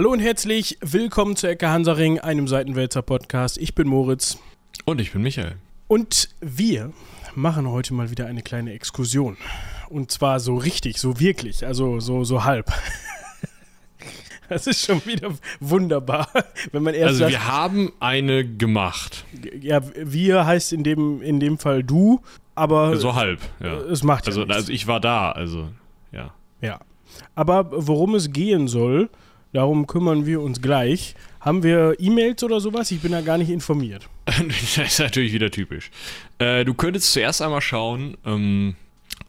Hallo und herzlich willkommen zu Ecke Hansaring, einem Seitenwälzer Podcast. Ich bin Moritz. Und ich bin Michael. Und wir machen heute mal wieder eine kleine Exkursion. Und zwar so richtig, so wirklich, also so, so halb. Das ist schon wieder wunderbar, wenn man erst Also sagt, wir haben eine gemacht. ja, wir heißt in dem, in dem Fall du, aber So halb, ja. es macht ja Also, nichts. also ich war da, also ja. Ja. Aber worum es gehen soll, darum kümmern wir uns gleich. Haben wir E-Mails oder sowas? Ich bin da gar nicht informiert. das ist natürlich wieder typisch. Äh, du könntest zuerst einmal schauen ähm,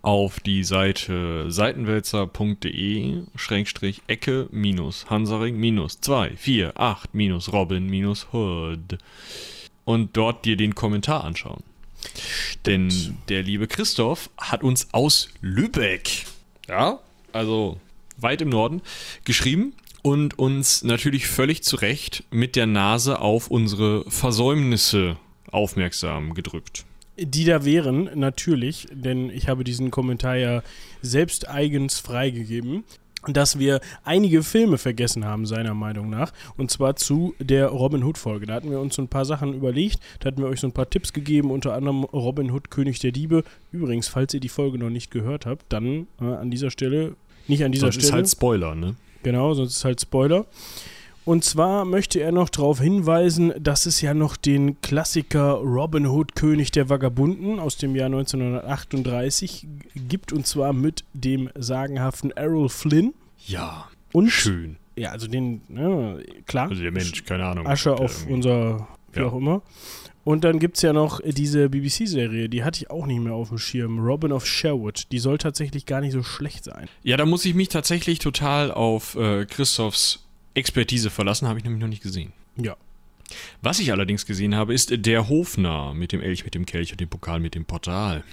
auf die Seite seitenwälzer.de Schrägstrich Ecke minus Hansaring minus 2, 4, 8 minus Robin minus Hood und dort dir den Kommentar anschauen. Denn der liebe Christoph hat uns aus Lübeck, ja, also weit im Norden, geschrieben und uns natürlich völlig zu Recht mit der Nase auf unsere Versäumnisse aufmerksam gedrückt. Die da wären, natürlich, denn ich habe diesen Kommentar ja selbst eigens freigegeben, dass wir einige Filme vergessen haben, seiner Meinung nach. Und zwar zu der Robin Hood-Folge. Da hatten wir uns so ein paar Sachen überlegt, da hatten wir euch so ein paar Tipps gegeben, unter anderem Robin Hood, König der Diebe. Übrigens, falls ihr die Folge noch nicht gehört habt, dann äh, an dieser Stelle, nicht an dieser Das Stelle. ist halt Spoiler, ne? Genau, sonst ist halt Spoiler. Und zwar möchte er noch darauf hinweisen, dass es ja noch den Klassiker Robin Hood, König der Vagabunden aus dem Jahr 1938 gibt. Und zwar mit dem sagenhaften Errol Flynn. Ja, Und, schön. ja, also den, ne, klar. Also der Mensch, keine Ahnung. Asche auf irgendwie- unser, wie Ja. auch immer. Und dann gibt es ja noch diese BBC-Serie, die hatte ich auch nicht mehr auf dem Schirm. Robin of Sherwood. Die soll tatsächlich gar nicht so schlecht sein. Ja, da muss ich mich tatsächlich total auf äh, Christophs Expertise verlassen, habe ich nämlich noch nicht gesehen. Ja. Was ich allerdings gesehen habe, ist der Hofnarr mit dem Elch, mit dem Kelch und dem Pokal mit dem Portal.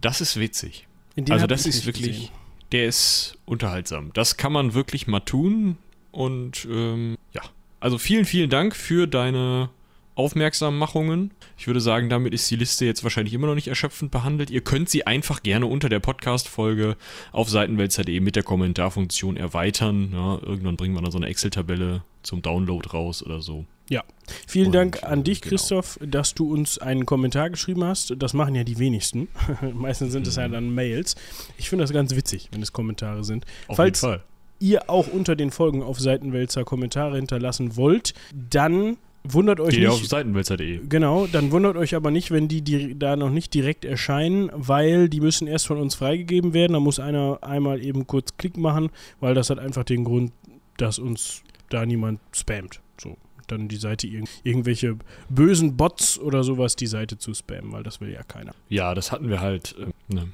Das ist witzig. Also das ist wirklich, gesehen. der ist unterhaltsam. Das kann man wirklich mal tun und ähm, ja. Also vielen, vielen Dank für deine Aufmerksammachungen. Ich würde sagen, damit ist die Liste jetzt wahrscheinlich immer noch nicht erschöpfend behandelt. Ihr könnt sie einfach gerne unter der Podcast-Folge auf seitenwälzer.de mit der Kommentarfunktion erweitern. Ja, irgendwann bringen wir dann so eine Excel-Tabelle zum Download raus oder so. Ja, vielen Und, Dank an äh, dich, genau. Christoph, dass du uns einen Kommentar geschrieben hast. Das machen ja die wenigsten. Meistens sind es ja dann Mails. Ich finde das ganz witzig, wenn es Kommentare sind. Auf Falls jeden Fall. ihr auch unter den Folgen auf Seitenwälzer Kommentare hinterlassen wollt, dann wundert euch Geht ja auf nicht. seitenwälzer.de. Genau, dann wundert euch aber nicht, wenn die, die da noch nicht direkt erscheinen, weil die müssen erst von uns freigegeben werden. Da muss einer einmal eben kurz Klick machen, weil das hat einfach den Grund, dass uns da niemand spammt. So, dann die Seite irg irgendwelche bösen Bots oder sowas die Seite zu spammen, weil das will ja keiner. Ja, das hatten wir halt, ähm, ne,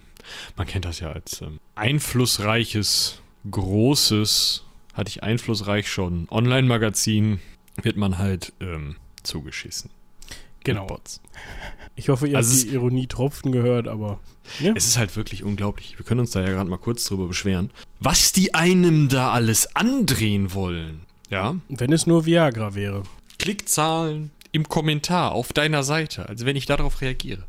man kennt das ja als ähm, einflussreiches, großes, hatte ich einflussreich schon, Online-Magazin, wird man halt ähm, zugeschissen. Genau. Ich hoffe, ihr Also habt die Ironie-Tropfen gehört, aber ja, Es ist halt wirklich unglaublich. Wir können uns da ja gerade mal kurz drüber beschweren, was die einem da alles andrehen wollen. Ja, wenn es nur Viagra wäre. Klickzahlen im Kommentar auf deiner Seite, also wenn ich darauf reagiere.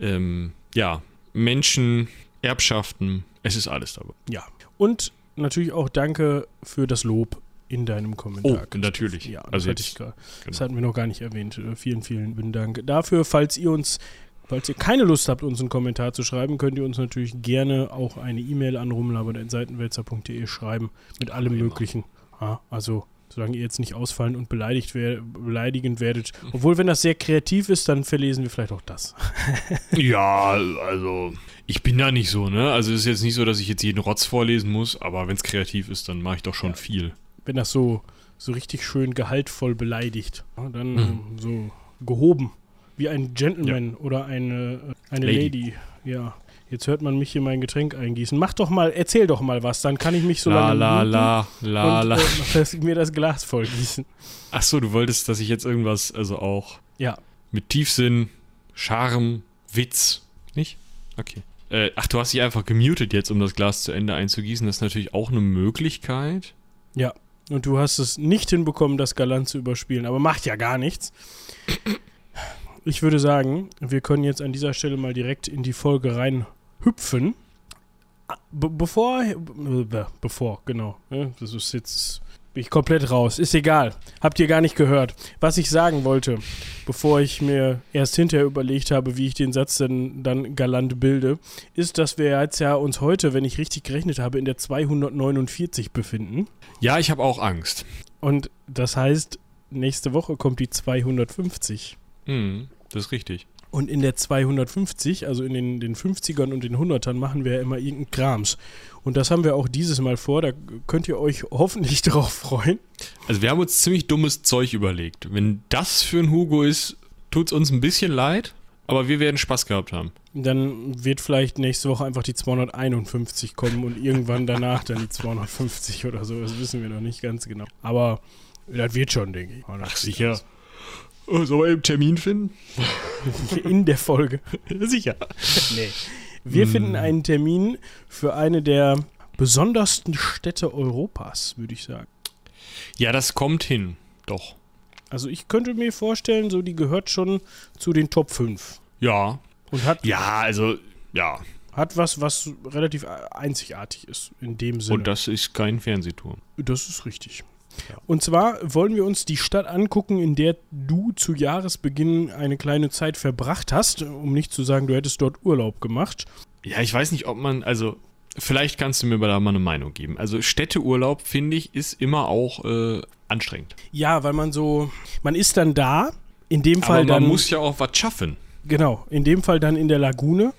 Ähm, ja, Menschen, Erbschaften, es ist alles dabei. Ja. Und natürlich auch danke für das Lob in deinem Kommentar. Oh, natürlich. Ja, das, Also jetzt- gar, das genau. hatten wir noch gar nicht erwähnt. Äh, Vielen, vielen Dank dafür. Falls ihr uns, falls ihr keine Lust habt, uns einen Kommentar zu schreiben, könnt ihr uns natürlich gerne auch eine E-Mail an rumlabern.seitenwälzer.de schreiben mit allem immer. Möglichen. Ja, also, solange ihr jetzt nicht ausfallen und beleidigt wer beleidigend werdet. Obwohl, wenn das sehr kreativ ist, dann verlesen wir vielleicht auch das. Ja, also ich bin da nicht so, ne? Also es ist jetzt nicht so, dass ich jetzt jeden Rotz vorlesen muss, aber wenn es kreativ ist, dann mache ich doch schon Ja. viel. Wenn das so, so richtig schön gehaltvoll beleidigt, ja, dann Mhm. so gehoben. Wie ein Gentleman oder eine, äh, eine Lady. Lady. Ja. Jetzt hört man mich hier mein Getränk eingießen. Mach doch mal, erzähl doch mal was, dann kann ich mich so la lange la la la und la. Äh, mir das Glas voll gießen. Ach so, du wolltest, dass ich jetzt irgendwas, also auch Ja. mit Tiefsinn, Charme, Witz, nicht? Okay. Äh, ach, du hast dich einfach gemutet jetzt, um das Glas zu Ende einzugießen. Das ist natürlich auch eine Möglichkeit. Ja. Und du hast es nicht hinbekommen, das galant zu überspielen, aber macht ja gar nichts. Ich würde sagen, wir können jetzt an dieser Stelle mal direkt in die Folge rein hüpfen. Be bevor, be bevor, genau. Das ist jetzt Bin ich komplett raus. Ist egal. Habt ihr gar nicht gehört. Was ich sagen wollte, bevor ich mir erst hinterher überlegt habe, wie ich den Satz denn dann galant bilde, ist, dass wir jetzt ja uns heute, wenn ich richtig gerechnet habe, in der 249 befinden. Ja, ich habe auch Angst. Und das heißt, nächste Woche kommt die 250. Hm, das ist richtig. Und in der 250, also in den, den 50ern und den 100ern, machen wir ja immer irgendeinen Krams. Und das haben wir auch dieses Mal vor. Da könnt ihr euch hoffentlich darauf freuen. Also wir haben uns ziemlich dummes Zeug überlegt. Wenn das für ein Hugo ist, tut es uns ein bisschen leid, aber wir werden Spaß gehabt haben. Dann wird vielleicht nächste Woche einfach die 251 kommen und irgendwann danach dann die 250 oder so. Das wissen wir noch nicht ganz genau. Aber das wird schon, denke ich. Ach, sicher. Oh, sollen wir einen Termin finden? In der Folge. sicher. Nee. Wir Hm. finden einen Termin für eine der besondersten Städte Europas, würde ich sagen. Ja, das kommt hin. Doch. Also ich könnte mir vorstellen, so die gehört schon zu den Top 5 Ja. und hat, Ja, also, ja. hat was, was relativ einzigartig ist in dem Sinne. Und das ist kein Fernsehturm. Das ist richtig. Und zwar wollen wir uns die Stadt angucken, in der du zu Jahresbeginn eine kleine Zeit verbracht hast, um nicht zu sagen, du hättest dort Urlaub gemacht. Ja, ich weiß nicht, ob man, also, vielleicht kannst du mir da mal eine Meinung geben. Also, Städteurlaub, finde ich, ist immer auch äh, anstrengend. Ja, weil man so, man ist dann da, in dem Aber Fall man dann, muss ja auch was schaffen. genau, in dem Fall dann in der Lagune.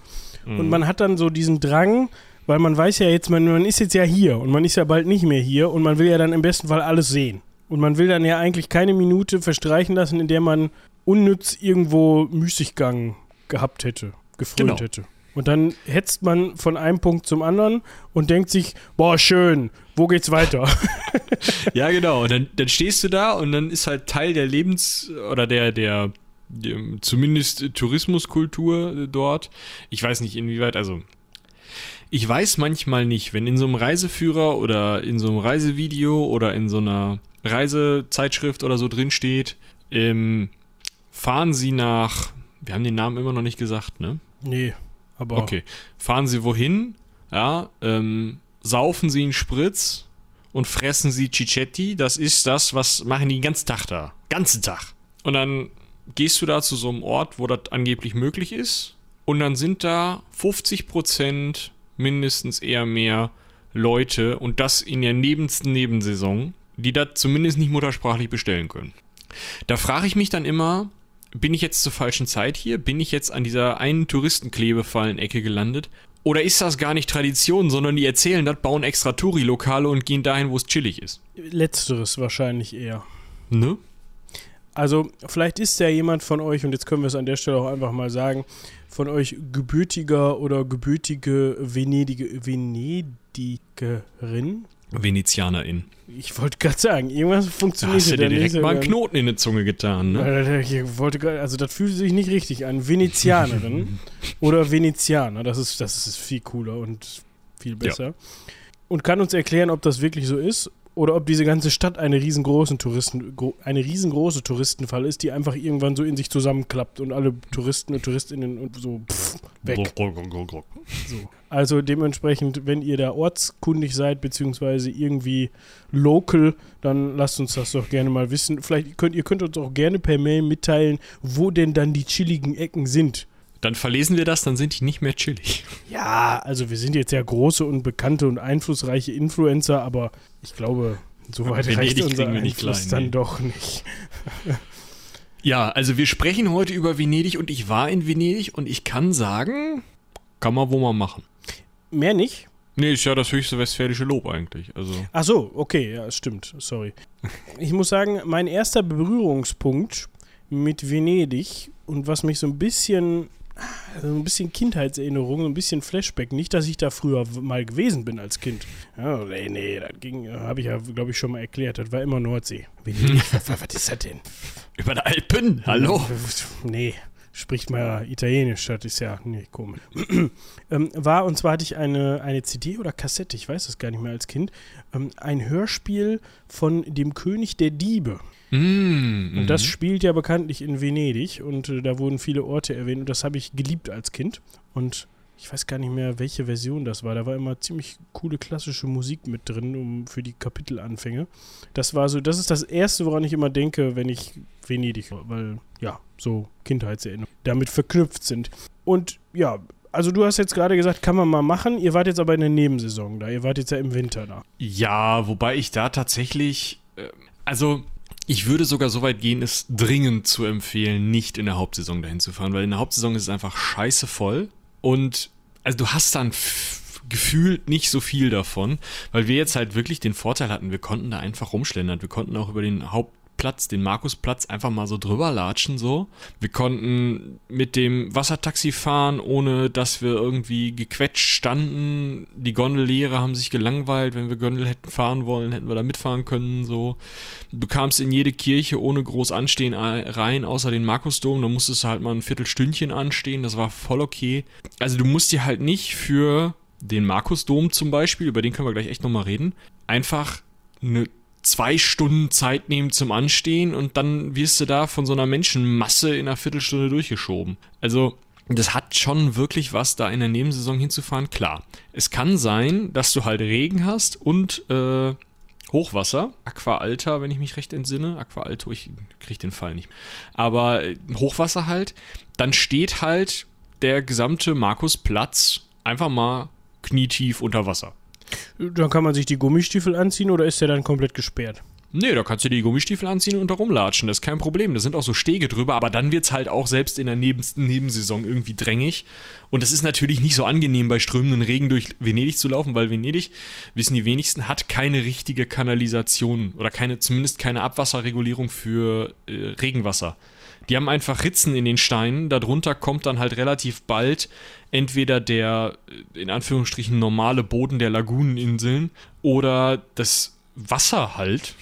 Mhm. Und man hat dann so diesen Drang, weil man weiß ja jetzt, man, man ist jetzt ja hier und man ist ja bald nicht mehr hier und man will ja dann im besten Fall alles sehen. Und man will dann ja eigentlich keine Minute verstreichen lassen, in der man unnütz irgendwo Müßiggang gehabt hätte, gefrönt Genau. hätte. Und dann hetzt man von einem Punkt zum anderen und denkt sich, boah, schön, wo geht's weiter? Ja, genau. Und dann, dann stehst du da und dann ist halt Teil der Lebens- oder der, der, der zumindest Tourismuskultur dort. Ich weiß nicht, inwieweit, also. Ich weiß manchmal nicht, wenn in so einem Reiseführer oder in so einem Reisevideo oder in so einer Reisezeitschrift oder so drin steht, ähm, fahren Sie nach, wir haben den Namen immer noch nicht gesagt, ne? nee, aber Okay. Fahren Sie wohin? Ja, ähm, saufen Sie einen Spritz und fressen Sie Cicetti. Das ist das, was machen die den ganzen Tag da. Ganzen Tag. Und dann gehst du da zu so einem Ort, wo das angeblich möglich ist. Und dann sind da 50% mindestens eher mehr Leute und das in der nebensten Nebensaison, die das zumindest nicht muttersprachlich bestellen können. Da frage ich mich dann immer, bin ich jetzt zur falschen Zeit hier? Bin ich jetzt an dieser einen Touristenklebefallen-Ecke gelandet? Oder ist das gar nicht Tradition, sondern die erzählen das, bauen extra Touri-Lokale und gehen dahin, wo es chillig ist? letzteres wahrscheinlich eher. Ne? Also, vielleicht ist ja jemand von euch, und jetzt können wir es an der Stelle auch einfach mal sagen, von euch gebürtiger oder gebürtige Venedige, Venedigerin. Venezianerin. Ich wollte gerade sagen, irgendwas Da funktioniert hast du dir da direkt nicht. mal einen Knoten in die Zunge getan, ne? Ich wollte grad, also das fühlt sich nicht richtig an. Venezianerin oder Venezianer, das ist, das ist viel cooler und viel besser. Und kann uns erklären, ob das wirklich so ist oder ob diese ganze Stadt eine riesengroße, Touristen, eine riesengroße Touristenfall ist, die einfach irgendwann so in sich zusammenklappt und alle Touristen und Touristinnen und so pff, weg. So. Also dementsprechend, wenn ihr da ortskundig seid, beziehungsweise irgendwie local, dann lasst uns das doch gerne mal wissen. Vielleicht könnt ihr könnt uns auch gerne per Mail mitteilen, wo denn dann die chilligen Ecken sind. Dann verlesen wir das, dann sind die nicht mehr chillig. Ja, also wir sind jetzt ja große und bekannte und einflussreiche Influencer, aber ich glaube, so weit reicht unser kriegen wir nicht Einfluss klein, dann nee. doch nicht. Ja, also wir sprechen heute über Venedig und ich war in Venedig und ich kann sagen, kann man wo mal machen. Mehr nicht? Nee, ist ja das höchste westfälische Lob eigentlich. Also. Ach so, okay, ja, stimmt, sorry. Ich muss sagen, mein erster Berührungspunkt mit Venedig und was mich so ein bisschen, so ein bisschen Kindheitserinnerung, so ein bisschen Flashback, nicht, dass ich da früher mal gewesen bin als Kind. Ja, nee, nee, das ging, habe ich ja, glaube ich, schon mal erklärt, das war immer Nordsee. Was, was ist das denn? Über der Alpen, hallo? Nee, spricht mal Italienisch, das ist ja, nee, komisch. ähm, war, und zwar hatte ich eine, eine CD oder Kassette, ich weiß das gar nicht mehr als Kind, ähm, ein Hörspiel von dem König der Diebe. Mm, Und das mhm. spielt ja bekanntlich in Venedig und äh, da wurden viele Orte erwähnt und das habe ich geliebt als Kind. Und ich weiß gar nicht mehr, welche Version das war. Da war immer ziemlich coole klassische Musik mit drin, um für die Kapitelanfänge. Das war so, das ist das Erste, woran ich immer denke, wenn ich Venedig, weil ja, so Kindheitserinnerungen damit verknüpft sind. Und ja, also du hast jetzt gerade gesagt, kann man mal machen. Ihr wart jetzt aber in der Nebensaison da. Ihr wart jetzt ja im Winter da. Ja, wobei ich da tatsächlich, äh, also ich würde sogar so weit gehen, es dringend zu empfehlen, nicht in der Hauptsaison dahin zu fahren, weil in der Hauptsaison ist es einfach scheiße voll und also du hast dann gefühlt nicht so viel davon, weil wir jetzt halt wirklich den Vorteil hatten, wir konnten da einfach rumschlendern, wir konnten auch über den Haupt Platz, den Markusplatz, einfach mal so drüber latschen so. Wir konnten mit dem Wassertaxi fahren, ohne dass wir irgendwie gequetscht standen. Die Gondellehrer haben sich gelangweilt. Wenn wir Gondel hätten fahren wollen, hätten wir da mitfahren können so. Du kamst in jede Kirche ohne groß anstehen rein, außer den Markusdom. Da musstest du halt mal ein Viertelstündchen anstehen. Das war voll okay. Also du musst dir halt nicht für den Markusdom zum Beispiel, über den können wir gleich echt nochmal reden, einfach eine zwei Stunden Zeit nehmen zum Anstehen und dann wirst du da von so einer Menschenmasse in einer Viertelstunde durchgeschoben. Also, das hat schon wirklich was, da in der Nebensaison hinzufahren. Klar, es kann sein, dass du halt Regen hast und äh, Hochwasser, Aqua Alta, wenn ich mich recht entsinne. Aqua Alto, ich kriege den Fall nicht. Aber äh, Hochwasser halt, dann steht halt der gesamte Markusplatz einfach mal knietief unter Wasser. Dann kann man sich die Gummistiefel anziehen oder ist der dann komplett gesperrt? Nee, da kannst du die Gummistiefel anziehen und da rumlatschen. Das ist kein Problem. Da sind auch so Stege drüber, aber dann wird es halt auch selbst in der Neben Nebensaison irgendwie drängig. Und das ist natürlich nicht so angenehm, bei strömenden Regen durch Venedig zu laufen, weil Venedig, wissen die wenigsten, hat keine richtige Kanalisation oder keine, zumindest keine Abwasserregulierung für äh, Regenwasser. Die haben einfach Ritzen in den Steinen. Darunter kommt dann halt relativ bald entweder der in Anführungsstrichen normale Boden der Laguneninseln oder das Wasser halt,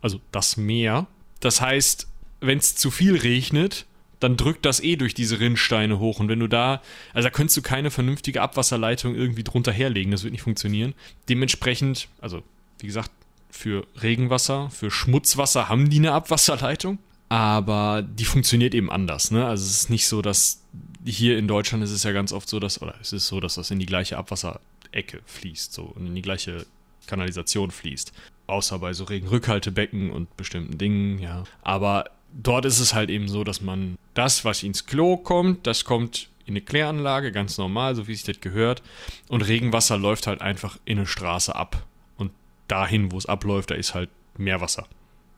also das Meer. Das heißt, wenn es zu viel regnet, dann drückt das eh durch diese Rinnsteine hoch. Und wenn du da, also da könntest du keine vernünftige Abwasserleitung irgendwie drunter herlegen. Das wird nicht funktionieren. Dementsprechend, also wie gesagt, für Regenwasser, für Schmutzwasser haben die eine Abwasserleitung aber die funktioniert eben anders. Ne? Also es ist nicht so, dass hier in Deutschland ist es ja ganz oft so, dass, oder es ist so, dass das in die gleiche Abwasserecke fließt, so und in die gleiche Kanalisation fließt. Außer bei so Regenrückhaltebecken und bestimmten Dingen, ja. Aber dort ist es halt eben so, dass man das, was ins Klo kommt, das kommt in eine Kläranlage, ganz normal, so wie sich das gehört. Und Regenwasser läuft halt einfach in eine Straße ab. Und dahin, wo es abläuft, da ist halt Meerwasser.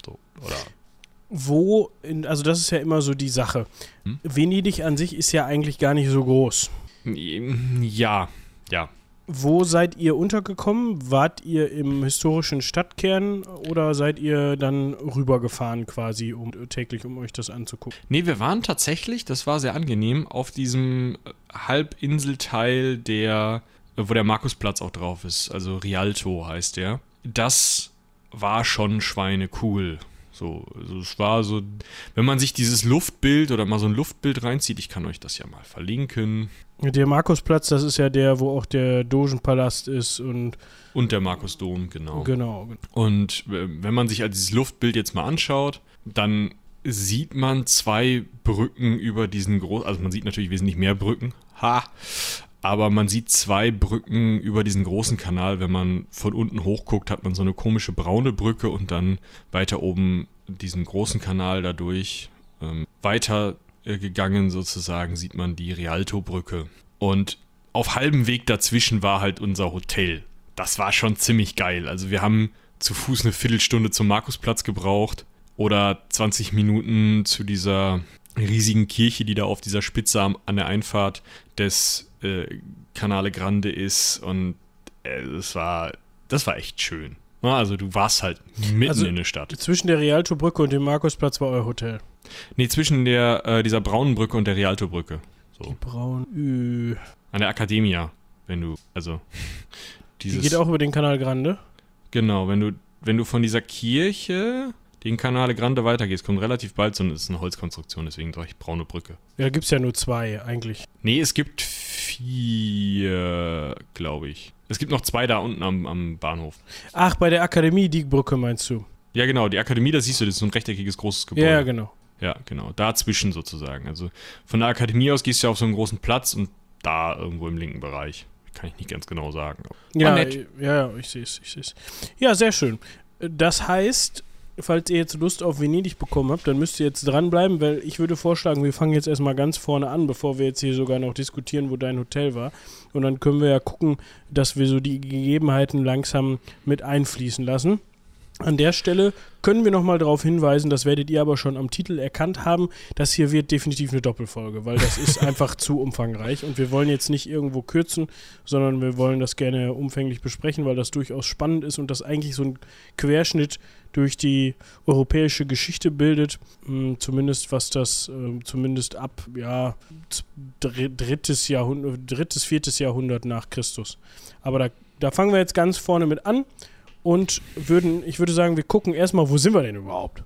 So, oder wo, in, also das ist ja immer so die Sache. Hm? Venedig an sich ist ja eigentlich gar nicht so groß. Ja, ja. Wo seid ihr untergekommen? Wart ihr im historischen Stadtkern oder seid ihr dann rübergefahren quasi um, täglich, um euch das anzugucken? Nee, wir waren tatsächlich, das war sehr angenehm, auf diesem Halbinselteil, der, wo der Markusplatz auch drauf ist. Also Rialto heißt der. Das war schon schweinecool. So, also es war so, wenn man sich dieses Luftbild oder mal so ein Luftbild reinzieht, ich kann euch das ja mal verlinken. Der Markusplatz, das ist ja der, wo auch der Dogenpalast ist und. Und der Markusdom, genau. Genau. Und wenn man sich also dieses Luftbild jetzt mal anschaut, dann sieht man zwei Brücken über diesen großen, also man sieht natürlich wesentlich mehr Brücken, ha, aber man sieht zwei Brücken über diesen großen Kanal. Wenn man von unten hochguckt, hat man so eine komische braune Brücke und dann weiter oben diesen großen Kanal dadurch. Ähm, weiter äh, gegangen sozusagen sieht man die Rialto-Brücke. Und auf halbem Weg dazwischen war halt unser Hotel. Das war schon ziemlich geil. Also wir haben zu Fuß eine Viertelstunde zum Markusplatz gebraucht oder 20 Minuten zu dieser riesigen Kirche, die da auf dieser Spitze an der Einfahrt des äh, Canale Grande ist und äh, das war, das war echt schön. Also du warst halt mitten also in der Stadt. Zwischen der Rialto-Brücke und dem Markusplatz war euer Hotel. Nee, zwischen der, äh, dieser braunen Brücke und der Rialto-Brücke. So. Die braun. Ü. An der Academia, wenn du, also dieses. Die geht auch über den Kanal Grande? Genau, wenn du, wenn du von dieser Kirche den Canale Grande weitergehst, kommt relativ bald so eine, ist eine Holzkonstruktion, deswegen sage ich braune Brücke. Ja, gibt es ja nur zwei eigentlich. Nee, es gibt vier, glaube ich. Es gibt noch zwei da unten am, am Bahnhof. Ach, bei der Akademie, die Brücke meinst du? Ja, genau, die Akademie, da siehst du, das ist so ein rechteckiges großes Gebäude. Ja, genau. Ja, genau, dazwischen sozusagen. Also von der Akademie aus gehst du ja auf so einen großen Platz und da irgendwo im linken Bereich. Kann ich nicht ganz genau sagen. Ja, ja, ich sehe es, ich sehe es. Ja, sehr schön. Das heißt, falls ihr jetzt Lust auf Venedig bekommen habt, dann müsst ihr jetzt dranbleiben, weil ich würde vorschlagen, wir fangen jetzt erstmal ganz vorne an, bevor wir jetzt hier sogar noch diskutieren, wo dein Hotel war. Und dann können wir ja gucken, dass wir so die Gegebenheiten langsam mit einfließen lassen. An der Stelle können wir nochmal darauf hinweisen, das werdet ihr aber schon am Titel erkannt haben, das hier wird definitiv eine Doppelfolge, weil das ist einfach zu umfangreich und wir wollen jetzt nicht irgendwo kürzen, sondern wir wollen das gerne umfänglich besprechen, weil das durchaus spannend ist und das eigentlich so ein Querschnitt durch die europäische Geschichte bildet, hm, zumindest was das, äh, zumindest ab, ja, drittes Jahrhundert, drittes, viertes Jahrhundert nach Christus. Aber da, da fangen wir jetzt ganz vorne mit an und würden, ich würde sagen, wir gucken erstmal, wo sind wir denn überhaupt?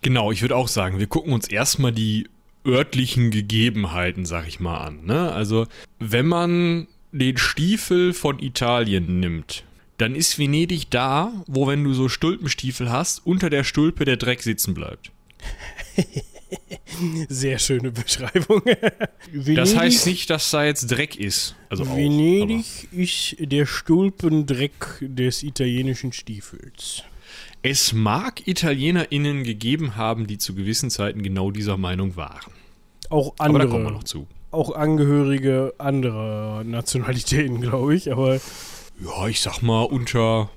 Genau, ich würde auch sagen, wir gucken uns erstmal die örtlichen Gegebenheiten, sag ich mal, an. Ne? Also, wenn man den Stiefel von Italien nimmt, dann ist Venedig da, wo, wenn du so Stulpenstiefel hast, unter der Stulpe der Dreck sitzen bleibt. Sehr schöne Beschreibung. das heißt nicht, dass da jetzt Dreck ist. Also Venedig auch, ist der Stulpendreck des italienischen Stiefels. Es mag ItalienerInnen gegeben haben, die zu gewissen Zeiten genau dieser Meinung waren. Auch andere. Aber da kommen wir noch zu. Auch Angehörige anderer Nationalitäten, glaube ich, aber. Ja, ich sag mal, unter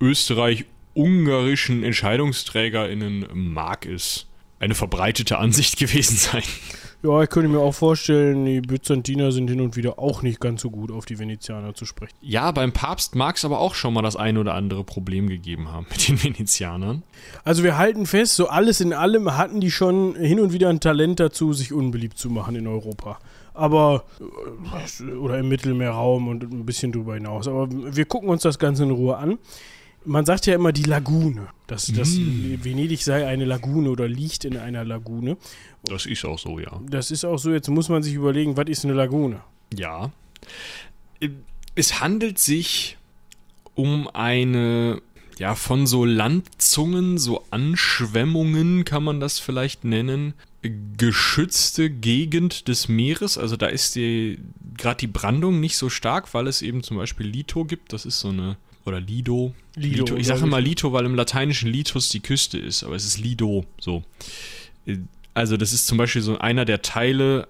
österreich-ungarischen EntscheidungsträgerInnen mag es eine verbreitete Ansicht gewesen sein. Ja, ich könnte mir auch vorstellen, die Byzantiner sind hin und wieder auch nicht ganz so gut auf die Venezianer zu sprechen. Ja, beim Papst mag es aber auch schon mal das ein oder andere Problem gegeben haben mit den Venezianern. Also wir halten fest, so alles in allem hatten die schon hin und wieder ein Talent dazu, sich unbeliebt zu machen in Europa. Aber, äh, oder im Mittelmeerraum und ein bisschen drüber hinaus. Aber wir gucken uns das Ganze in Ruhe an man sagt ja immer die Lagune. Dass, mm. dass Venedig sei eine Lagune oder liegt in einer Lagune. Das ist auch so, ja. Das ist auch so. Jetzt muss man sich überlegen, was ist eine Lagune? Ja. Es handelt sich um eine, ja, von so Landzungen, so Anschwemmungen kann man das vielleicht nennen, geschützte Gegend des Meeres. Also da ist die gerade die Brandung nicht so stark, weil es eben zum Beispiel Lito gibt. Das ist so eine oder Lido. Lido. Lito. Ich sage immer Lito, weil im lateinischen Litus die Küste ist, aber es ist Lido. So. Also, das ist zum Beispiel so einer der Teile,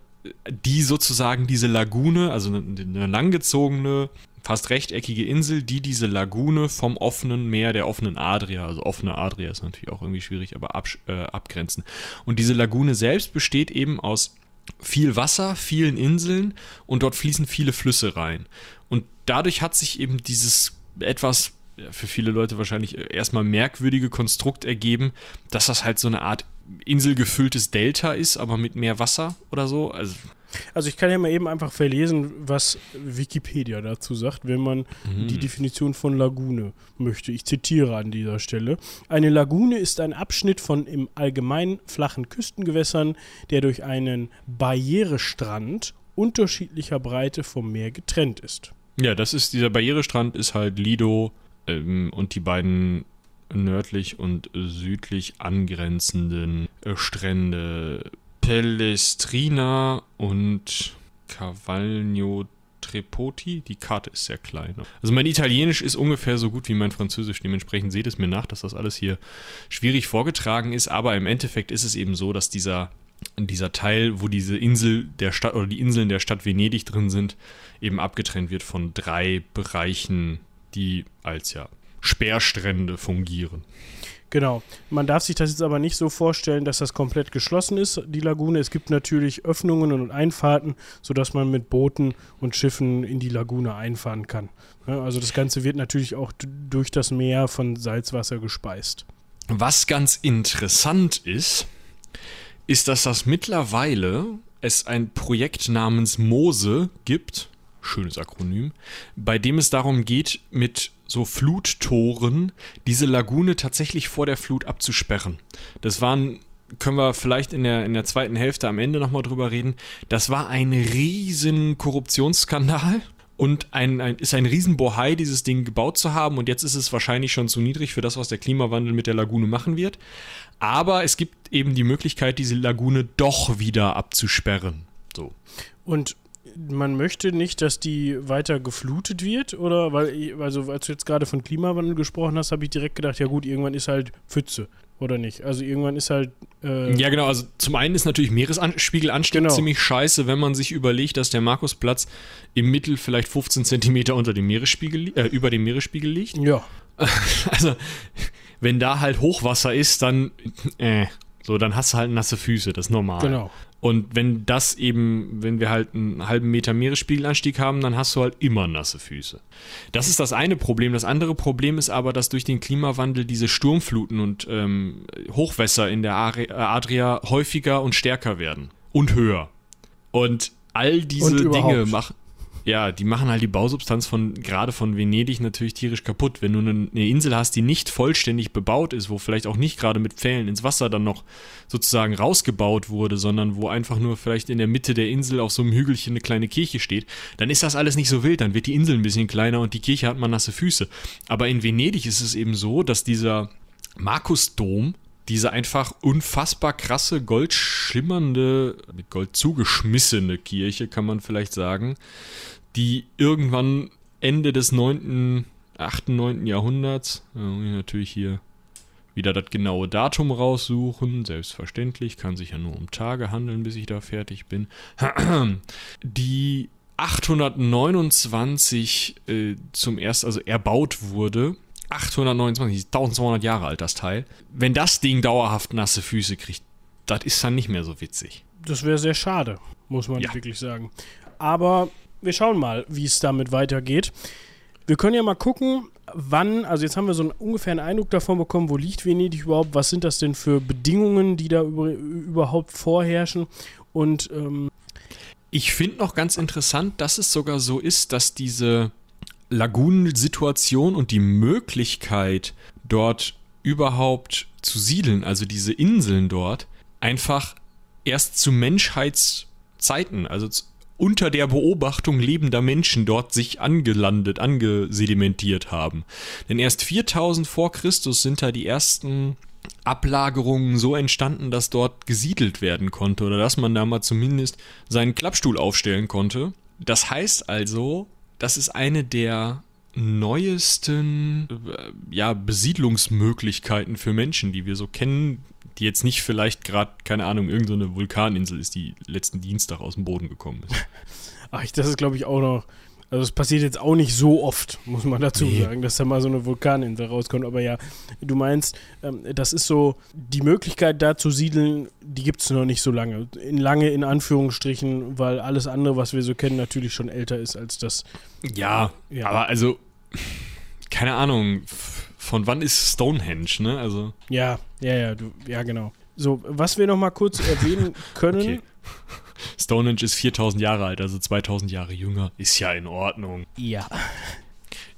die sozusagen diese Lagune, also eine, eine langgezogene, fast rechteckige Insel, die diese Lagune vom offenen Meer, der offenen Adria, also offene Adria ist natürlich auch irgendwie schwierig, aber ab, äh, abgrenzen. Und diese Lagune selbst besteht eben aus viel Wasser, vielen Inseln und dort fließen viele Flüsse rein. Und dadurch hat sich eben dieses etwas für viele Leute wahrscheinlich erstmal merkwürdige Konstrukt ergeben, dass das halt so eine Art inselgefülltes Delta ist, aber mit mehr Wasser oder so. Also, also ich kann ja mal eben einfach verlesen, was Wikipedia dazu sagt, wenn man mhm. die Definition von Lagune möchte. Ich zitiere an dieser Stelle. Eine Lagune ist ein Abschnitt von im Allgemeinen flachen Küstengewässern, der durch einen Barrierestrand unterschiedlicher Breite vom Meer getrennt ist. Ja, das ist, dieser Barrierestrand ist halt Lido ähm, und die beiden nördlich und südlich angrenzenden äh, Strände Pellestrina und Cavagno Trepoti. Die Karte ist sehr klein. Also mein Italienisch ist ungefähr so gut wie mein Französisch. Dementsprechend seht es mir nach, dass das alles hier schwierig vorgetragen ist. Aber im Endeffekt ist es eben so, dass dieser dieser Teil, wo diese Insel der Stadt oder die Inseln der Stadt Venedig drin sind, eben abgetrennt wird von drei Bereichen, die als ja Sperrstrände fungieren. Genau. Man darf sich das jetzt aber nicht so vorstellen, dass das komplett geschlossen ist, die Lagune. Es gibt natürlich Öffnungen und Einfahrten, sodass man mit Booten und Schiffen in die Lagune einfahren kann. Also das Ganze wird natürlich auch durch das Meer von Salzwasser gespeist. Was ganz interessant ist, ist, dass das mittlerweile es ein Projekt namens Mose gibt, schönes Akronym, bei dem es darum geht, mit so Fluttoren diese Lagune tatsächlich vor der Flut abzusperren. Das waren können wir vielleicht in der, in der zweiten Hälfte am Ende nochmal drüber reden. Das war ein riesen Korruptionsskandal und ein, ein, ist ein Riesenbohai, dieses Ding gebaut zu haben. Und jetzt ist es wahrscheinlich schon zu niedrig für das, was der Klimawandel mit der Lagune machen wird. Aber es gibt eben die Möglichkeit, diese Lagune doch wieder abzusperren. So. Und man möchte nicht, dass die weiter geflutet wird, oder? Weil, also als du jetzt gerade von Klimawandel gesprochen hast, habe ich direkt gedacht, ja gut, irgendwann ist halt Pfütze, oder nicht? Also irgendwann ist halt. Äh ja, genau. Also zum einen ist natürlich Meeresspiegelanstieg genau. ziemlich scheiße, wenn man sich überlegt, dass der Markusplatz im Mittel vielleicht 15 Zentimeter unter dem Meeresspiegel, äh, über dem Meeresspiegel liegt. Ja. Also, wenn da halt Hochwasser ist, dann, äh, so, dann hast du halt nasse Füße, das ist normal. Genau. Und wenn das eben, wenn wir halt einen halben Meter Meeresspiegelanstieg haben, dann hast du halt immer nasse Füße. Das ist das eine Problem. Das andere Problem ist aber, dass durch den Klimawandel diese Sturmfluten und ähm, Hochwässer in der Adria häufiger und stärker werden. Und höher. Und all diese Dinge machen ja, die machen halt die Bausubstanz von gerade von Venedig natürlich tierisch kaputt. Wenn du eine, Insel hast, die nicht vollständig bebaut ist, wo vielleicht auch nicht gerade mit Pfählen ins Wasser dann noch sozusagen rausgebaut wurde, sondern wo einfach nur vielleicht in der Mitte der Insel auf so einem Hügelchen eine kleine Kirche steht, dann ist das alles nicht so wild. Dann wird die Insel ein bisschen kleiner und die Kirche hat mal nasse Füße. Aber in Venedig ist es eben so, dass dieser Markusdom, diese einfach unfassbar krasse, goldschimmernde, mit Gold zugeschmissene Kirche, kann man vielleicht sagen, die irgendwann Ende des 9., 8., 9. Jahrhunderts, äh, natürlich hier wieder das genaue Datum raussuchen, selbstverständlich, kann sich ja nur um Tage handeln, bis ich da fertig bin, die 829 äh, zum ersten, also erbaut wurde. 829, 1200 Jahre alt das Teil. Wenn das Ding dauerhaft nasse Füße kriegt, das ist dann nicht mehr so witzig. Das wäre sehr schade, muss man ja. wirklich sagen. Aber wir schauen mal, wie es damit weitergeht. Wir können ja mal gucken, wann, also jetzt haben wir so einen ungefähren Eindruck davon bekommen, wo liegt Venedig überhaupt, was sind das denn für Bedingungen, die da über, überhaupt vorherrschen und ähm ich finde noch ganz interessant, dass es sogar so ist, dass diese Lagunensituation und die Möglichkeit, dort überhaupt zu siedeln, also diese Inseln dort, einfach erst zu Menschheitszeiten, also zu, unter der Beobachtung lebender Menschen dort sich angelandet, angesedimentiert haben. Denn erst 4000 vor Christus sind da die ersten Ablagerungen so entstanden, dass dort gesiedelt werden konnte oder dass man da mal zumindest seinen Klappstuhl aufstellen konnte. Das heißt also, das ist eine der neuesten äh, ja, Besiedlungsmöglichkeiten für Menschen, die wir so kennen, die jetzt nicht vielleicht gerade, keine Ahnung, irgendeine so Vulkaninsel ist, die letzten Dienstag aus dem Boden gekommen ist. Ach, das ist, glaube ich, auch noch. Also, es passiert jetzt auch nicht so oft, muss man dazu nee. sagen, dass da mal so eine Vulkaninsel rauskommt. Aber ja, du meinst, ähm, das ist so, die Möglichkeit da zu siedeln, die gibt es noch nicht so lange. In lange in Anführungsstrichen, weil alles andere, was wir so kennen, natürlich schon älter ist als das. Ja, ja. aber also, keine Ahnung von wann ist Stonehenge, ne? Also. Ja, ja, ja, du, ja, genau. So, was wir noch mal kurz erwähnen können. Okay. Stonehenge ist 4000 Jahre alt, also 2000 Jahre jünger. Ist ja in Ordnung. Ja.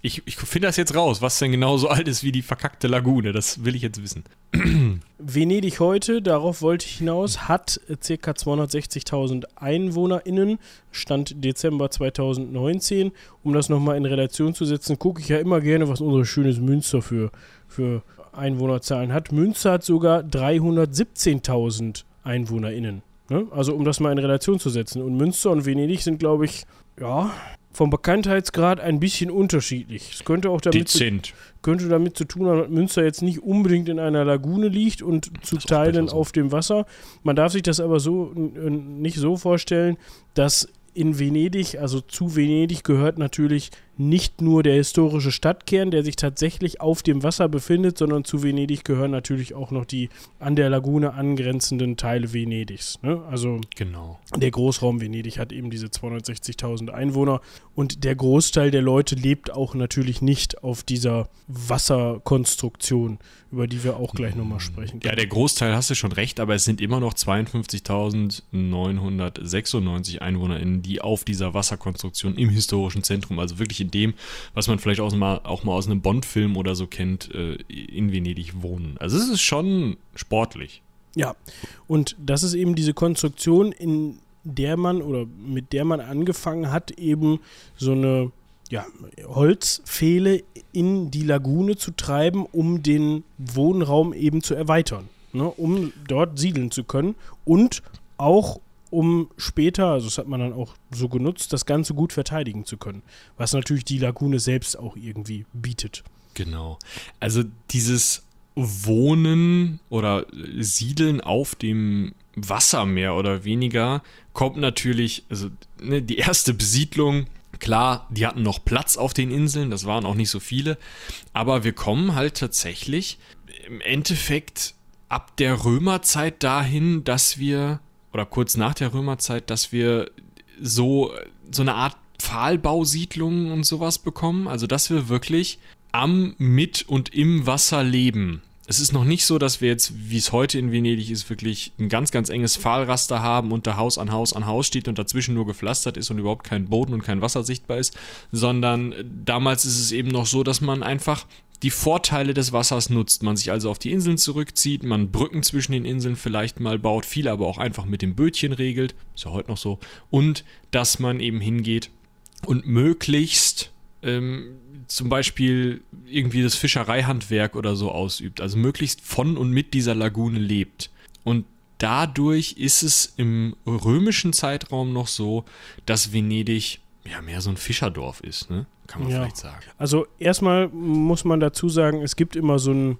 Ich, ich finde das jetzt raus, was denn genau so alt ist wie die verkackte Lagune. Das will ich jetzt wissen. Venedig heute, darauf wollte ich hinaus, hat ca. 260.000 EinwohnerInnen, Stand Dezember 2019. Um das nochmal in Relation zu setzen, gucke ich ja immer gerne, was unser schönes Münster für, für Einwohnerzahlen hat. Münster hat sogar 317.000 EinwohnerInnen. Ne? Also um das mal in Relation zu setzen. Und Münster und Venedig sind, glaube ich, ja, vom Bekanntheitsgrad ein bisschen unterschiedlich. Es könnte auch damit, zu, könnte damit zu tun haben, dass Münster jetzt nicht unbedingt in einer Lagune liegt und zu Teilen auf dem Wasser. Man darf sich das aber so nicht so vorstellen, dass in Venedig, also zu Venedig gehört natürlich nicht nur der historische Stadtkern, der sich tatsächlich auf dem Wasser befindet, sondern zu Venedig gehören natürlich auch noch die an der Lagune angrenzenden Teile Venedigs. Ne? Also genau. der Großraum Venedig hat eben diese 260.000 Einwohner und der Großteil der Leute lebt auch natürlich nicht auf dieser Wasserkonstruktion, über die wir auch gleich nochmal sprechen. Ja, der Großteil hast du schon recht, aber es sind immer noch 52.996 EinwohnerInnen, die auf dieser Wasserkonstruktion im historischen Zentrum, also wirklich in dem, was man vielleicht auch mal, auch mal aus einem Bond-Film oder so kennt, äh, in Venedig wohnen. Also es ist schon sportlich. Ja, und das ist eben diese Konstruktion, in der man oder mit der man angefangen hat, eben so eine ja, Holzpfähle in die Lagune zu treiben, um den Wohnraum eben zu erweitern, ne, um dort siedeln zu können und auch um später, also das hat man dann auch so genutzt, das Ganze gut verteidigen zu können. Was natürlich die Lagune selbst auch irgendwie bietet. Genau. Also dieses Wohnen oder Siedeln auf dem Wasser mehr oder weniger kommt natürlich, also ne, die erste Besiedlung, klar, die hatten noch Platz auf den Inseln, das waren auch nicht so viele, aber wir kommen halt tatsächlich im Endeffekt ab der Römerzeit dahin, dass wir, oder kurz nach der Römerzeit, dass wir so, so eine Art Pfahlbausiedlungen und sowas bekommen. Also, dass wir wirklich am, mit und im Wasser leben. Es ist noch nicht so, dass wir jetzt, wie es heute in Venedig ist, wirklich ein ganz, ganz enges Pfahlraster haben und da Haus an Haus an Haus steht und dazwischen nur gepflastert ist und überhaupt kein Boden und kein Wasser sichtbar ist, sondern damals ist es eben noch so, dass man einfach die Vorteile des Wassers nutzt. Man sich also auf die Inseln zurückzieht, man Brücken zwischen den Inseln vielleicht mal baut, viel aber auch einfach mit dem Bötchen regelt, ist ja heute noch so, und dass man eben hingeht und möglichst ähm, zum Beispiel irgendwie das Fischereihandwerk oder so ausübt, also möglichst von und mit dieser Lagune lebt. Und dadurch ist es im römischen Zeitraum noch so, dass Venedig ja mehr so ein Fischerdorf ist, ne? Kann man ja. vielleicht sagen. Also erstmal muss man dazu sagen, es gibt immer so ein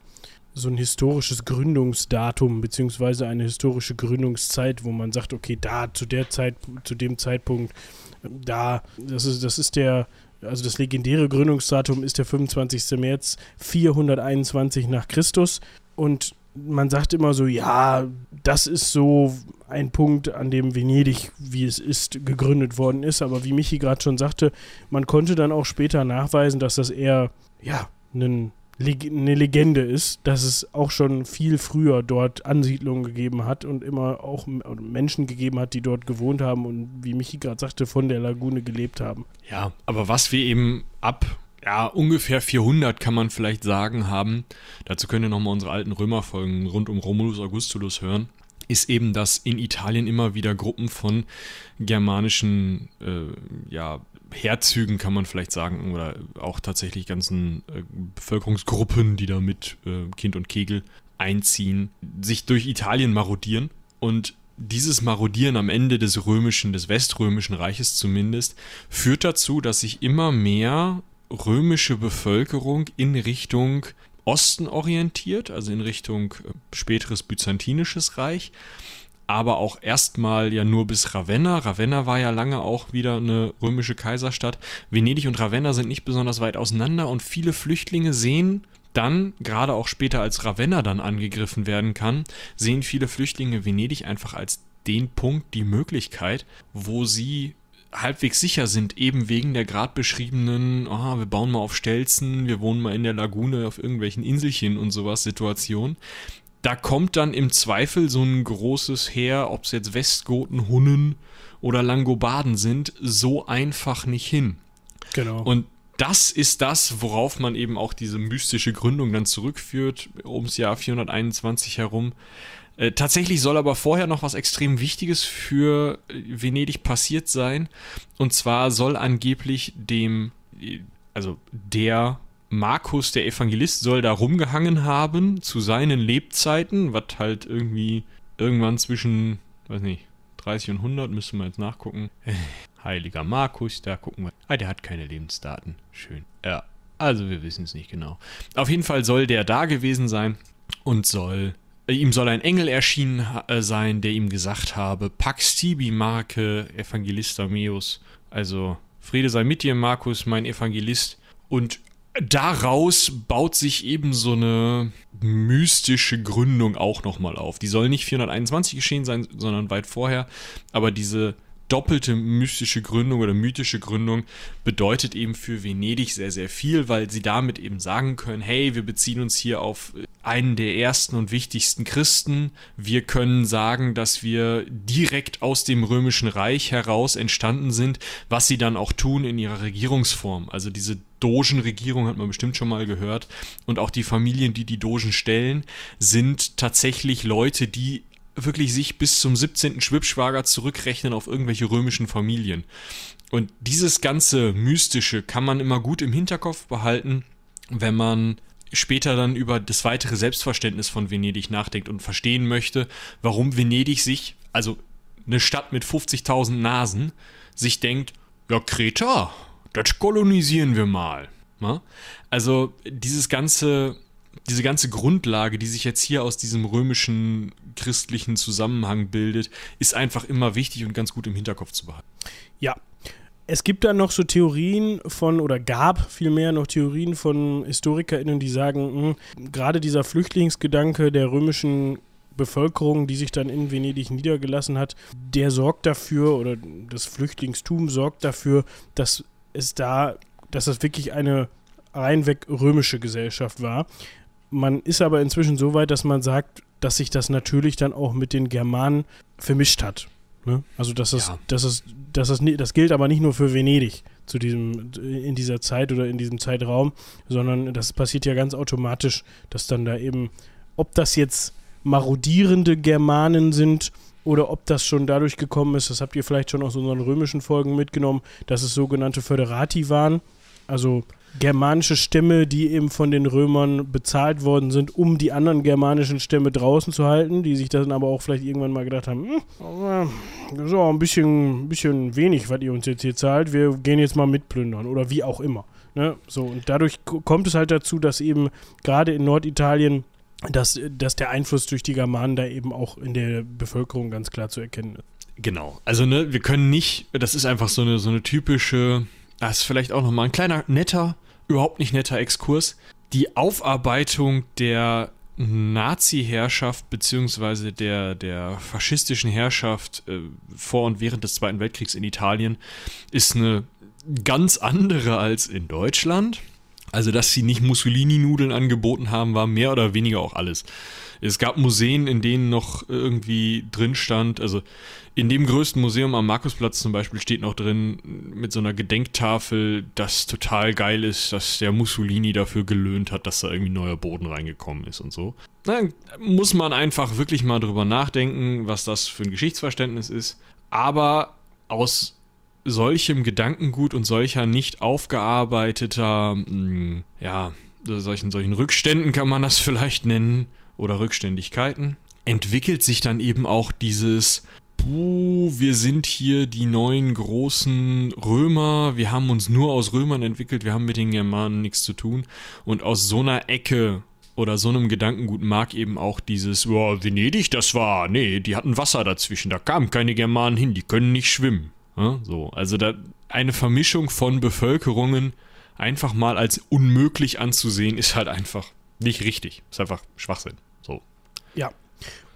so ein historisches Gründungsdatum beziehungsweise eine historische Gründungszeit, wo man sagt, okay, da zu der Zeit, zu dem Zeitpunkt, da, das ist, das ist der also das legendäre Gründungsdatum ist der 25. März 421 nach Christus und man sagt immer so, ja, das ist so ein Punkt, an dem Venedig, wie es ist, gegründet worden ist. Aber wie Michi gerade schon sagte, man konnte dann auch später nachweisen, dass das eher, ja, ein eine Legende ist, dass es auch schon viel früher dort Ansiedlungen gegeben hat und immer auch Menschen gegeben hat, die dort gewohnt haben und wie Michi gerade sagte, von der Lagune gelebt haben. Ja, aber was wir eben ab ja, ungefähr 400 kann man vielleicht sagen haben, dazu könnt ihr nochmal unsere alten Römerfolgen rund um Romulus Augustulus hören, ist eben, dass in Italien immer wieder Gruppen von germanischen äh, ja, Herzügen, kann man vielleicht sagen, oder auch tatsächlich ganzen äh, Bevölkerungsgruppen, die da mit äh, Kind und Kegel einziehen, sich durch Italien marodieren. Und dieses Marodieren am Ende des römischen, des weströmischen Reiches zumindest, führt dazu, dass sich immer mehr römische Bevölkerung in Richtung Osten orientiert, also in Richtung äh, späteres byzantinisches Reich aber auch erstmal ja nur bis Ravenna. Ravenna war ja lange auch wieder eine römische Kaiserstadt. Venedig und Ravenna sind nicht besonders weit auseinander und viele Flüchtlinge sehen dann, gerade auch später als Ravenna dann angegriffen werden kann, sehen viele Flüchtlinge Venedig einfach als den Punkt, die Möglichkeit, wo sie halbwegs sicher sind, eben wegen der gerade beschriebenen, oh, wir bauen mal auf Stelzen, wir wohnen mal in der Lagune auf irgendwelchen Inselchen und sowas Situation, da kommt dann im Zweifel so ein großes Heer, ob es jetzt Westgoten, Hunnen oder Langobarden sind, so einfach nicht hin. Genau. Und das ist das, worauf man eben auch diese mystische Gründung dann zurückführt, ums Jahr 421 herum. Äh, tatsächlich soll aber vorher noch was extrem Wichtiges für Venedig passiert sein. Und zwar soll angeblich dem, also der Markus, der Evangelist, soll da rumgehangen haben zu seinen Lebzeiten, was halt irgendwie irgendwann zwischen, weiß nicht, 30 und 100, müssen wir jetzt nachgucken. Heiliger Markus, da gucken wir. Ah, der hat keine Lebensdaten. Schön. Ja, also wir wissen es nicht genau. Auf jeden Fall soll der da gewesen sein und soll äh, ihm soll ein Engel erschienen äh, sein, der ihm gesagt habe, Pax tibi Marke Evangelista meus, also Friede sei mit dir, Markus, mein Evangelist. Und daraus baut sich eben so eine mystische Gründung auch nochmal auf. Die soll nicht 421 geschehen sein, sondern weit vorher. Aber diese doppelte mystische Gründung oder mythische Gründung bedeutet eben für Venedig sehr, sehr viel, weil sie damit eben sagen können, hey, wir beziehen uns hier auf einen der ersten und wichtigsten Christen. Wir können sagen, dass wir direkt aus dem römischen Reich heraus entstanden sind, was sie dann auch tun in ihrer Regierungsform. Also diese Dogenregierung hat man bestimmt schon mal gehört. Und auch die Familien, die die Dogen stellen, sind tatsächlich Leute, die wirklich sich bis zum 17. Schwibschwager zurückrechnen auf irgendwelche römischen Familien. Und dieses ganze Mystische kann man immer gut im Hinterkopf behalten, wenn man später dann über das weitere Selbstverständnis von Venedig nachdenkt und verstehen möchte, warum Venedig sich, also eine Stadt mit 50.000 Nasen, sich denkt, ja, Kreta, das kolonisieren wir mal. Na? Also dieses ganze, diese ganze Grundlage, die sich jetzt hier aus diesem römischen christlichen Zusammenhang bildet, ist einfach immer wichtig und ganz gut im Hinterkopf zu behalten. Ja. Es gibt dann noch so Theorien von, oder gab vielmehr noch Theorien von HistorikerInnen, die sagen, mh, gerade dieser Flüchtlingsgedanke der römischen Bevölkerung, die sich dann in Venedig niedergelassen hat, der sorgt dafür, oder das Flüchtlingstum sorgt dafür, dass es da, dass das wirklich eine reinweg römische Gesellschaft war. Man ist aber inzwischen so weit, dass man sagt, dass sich das natürlich dann auch mit den Germanen vermischt hat. Ne? Also dass das, ja. dass es, das, das gilt aber nicht nur für Venedig zu diesem, in dieser Zeit oder in diesem Zeitraum, sondern das passiert ja ganz automatisch, dass dann da eben, ob das jetzt marodierende Germanen sind oder ob das schon dadurch gekommen ist, das habt ihr vielleicht schon aus unseren römischen Folgen mitgenommen, dass es sogenannte Föderati waren, also germanische Stämme, die eben von den Römern bezahlt worden sind, um die anderen germanischen Stämme draußen zu halten, die sich dann aber auch vielleicht irgendwann mal gedacht haben, hm, auch ein bisschen, bisschen wenig, was ihr uns jetzt hier zahlt, wir gehen jetzt mal mitplündern oder wie auch immer. Ne? So, und dadurch kommt es halt dazu, dass eben gerade in Norditalien dass, dass der Einfluss durch die Germanen da eben auch in der Bevölkerung ganz klar zu erkennen ist. Genau. Also, ne, wir können nicht, das ist einfach so eine, so eine typische, das ist vielleicht auch nochmal ein kleiner, netter, überhaupt nicht netter Exkurs. Die Aufarbeitung der Nazi-Herrschaft beziehungsweise der, der faschistischen Herrschaft äh, vor und während des Zweiten Weltkriegs in Italien ist eine ganz andere als in Deutschland. Also, dass sie nicht Mussolini-Nudeln angeboten haben, war mehr oder weniger auch alles. Es gab Museen, in denen noch irgendwie drin stand, also in dem größten Museum am Markusplatz zum Beispiel steht noch drin mit so einer Gedenktafel, dass total geil ist, dass der Mussolini dafür gelöhnt hat, dass da irgendwie neuer Boden reingekommen ist und so. Dann muss man einfach wirklich mal drüber nachdenken, was das für ein Geschichtsverständnis ist. Aber aus solchem Gedankengut und solcher nicht aufgearbeiteter, hm, ja, solchen, solchen Rückständen kann man das vielleicht nennen, oder Rückständigkeiten, entwickelt sich dann eben auch dieses, puh, wir sind hier die neuen großen Römer, wir haben uns nur aus Römern entwickelt, wir haben mit den Germanen nichts zu tun. Und aus so einer Ecke oder so einem Gedankengut mag eben auch dieses, oh, Venedig, das war, nee, die hatten Wasser dazwischen, da kamen keine Germanen hin, die können nicht schwimmen. Ja, so, also da eine Vermischung von Bevölkerungen einfach mal als unmöglich anzusehen, ist halt einfach nicht richtig. Ist einfach Schwachsinn. Ja.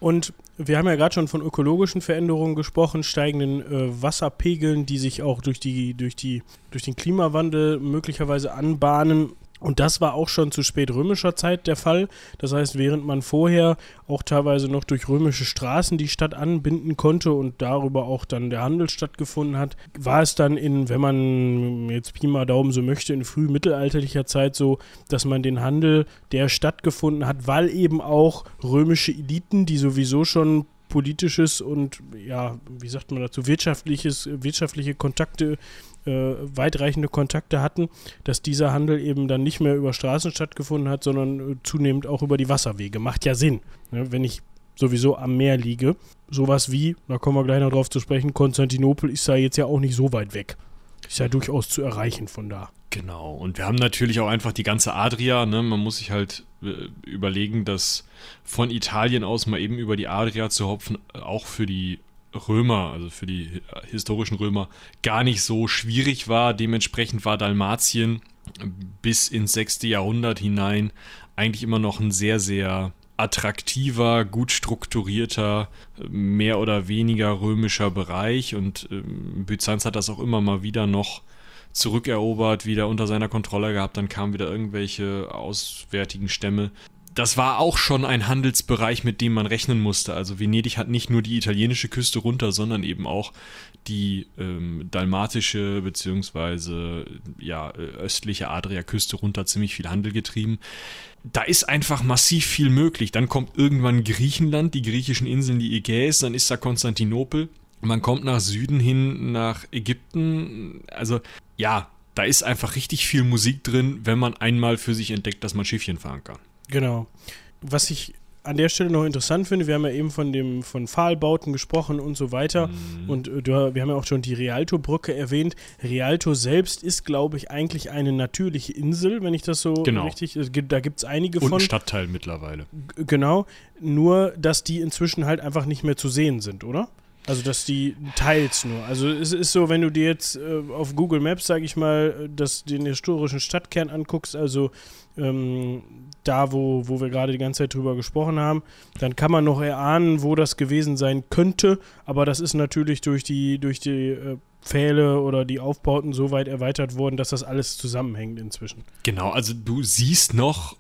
Und wir haben ja gerade schon von ökologischen Veränderungen gesprochen, steigenden äh, Wasserpegeln, die sich auch durch, die, durch, die, durch den Klimawandel möglicherweise anbahnen. Und das war auch schon zu spätrömischer Zeit der Fall. Das heißt, während man vorher auch teilweise noch durch römische Straßen die Stadt anbinden konnte und darüber auch dann der Handel stattgefunden hat, war es dann in, wenn man jetzt Pi mal Daumen so möchte, in frühmittelalterlicher Zeit so, dass man den Handel, der stattgefunden hat, weil eben auch römische Eliten, die sowieso schon politisches und ja, wie sagt man dazu, wirtschaftliches, wirtschaftliche Kontakte äh, weitreichende Kontakte hatten, dass dieser Handel eben dann nicht mehr über Straßen stattgefunden hat, sondern äh, zunehmend auch über die Wasserwege. Macht ja Sinn, ne? wenn ich sowieso am Meer liege. Sowas wie, da kommen wir gleich noch drauf zu sprechen, Konstantinopel ist ja jetzt ja auch nicht so weit weg. Ist ja durchaus zu erreichen von da. Genau, und wir haben natürlich auch einfach die ganze Adria, ne? Man muss sich halt äh, überlegen, dass von Italien aus mal eben über die Adria zu hopfen, auch für die Römer, also für die historischen Römer, gar nicht so schwierig war. Dementsprechend war Dalmatien bis ins 6. Jahrhundert hinein eigentlich immer noch ein sehr, sehr attraktiver, gut strukturierter, mehr oder weniger römischer Bereich und ähm, Byzanz hat das auch immer mal wieder noch zurückerobert, wieder unter seiner Kontrolle gehabt, dann kamen wieder irgendwelche auswärtigen Stämme das war auch schon ein Handelsbereich, mit dem man rechnen musste. Also Venedig hat nicht nur die italienische Küste runter, sondern eben auch die ähm, dalmatische bzw. ja, östliche Adriaküste runter ziemlich viel Handel getrieben. Da ist einfach massiv viel möglich. Dann kommt irgendwann Griechenland, die griechischen Inseln, die Ägäis, dann ist da Konstantinopel. Man kommt nach Süden hin, nach Ägypten. Also ja, da ist einfach richtig viel Musik drin, wenn man einmal für sich entdeckt, dass man Schiffchen fahren kann. Genau. Was ich an der Stelle noch interessant finde, wir haben ja eben von dem von Pfahlbauten gesprochen und so weiter. Mhm. Und äh, wir haben ja auch schon die Rialto-Brücke erwähnt. Rialto selbst ist, glaube ich, eigentlich eine natürliche Insel, wenn ich das so genau. richtig. Da gibt es einige und von. Und Stadtteil mittlerweile. Genau. Nur, dass die inzwischen halt einfach nicht mehr zu sehen sind, oder? Also, dass die teils nur. Also, es ist so, wenn du dir jetzt äh, auf Google Maps, sage ich mal, das, den historischen Stadtkern anguckst, also ähm, da, wo, wo wir gerade die ganze Zeit drüber gesprochen haben, dann kann man noch erahnen, wo das gewesen sein könnte. Aber das ist natürlich durch die, durch die äh, Pfähle oder die Aufbauten so weit erweitert worden, dass das alles zusammenhängt inzwischen. Genau, also du siehst noch,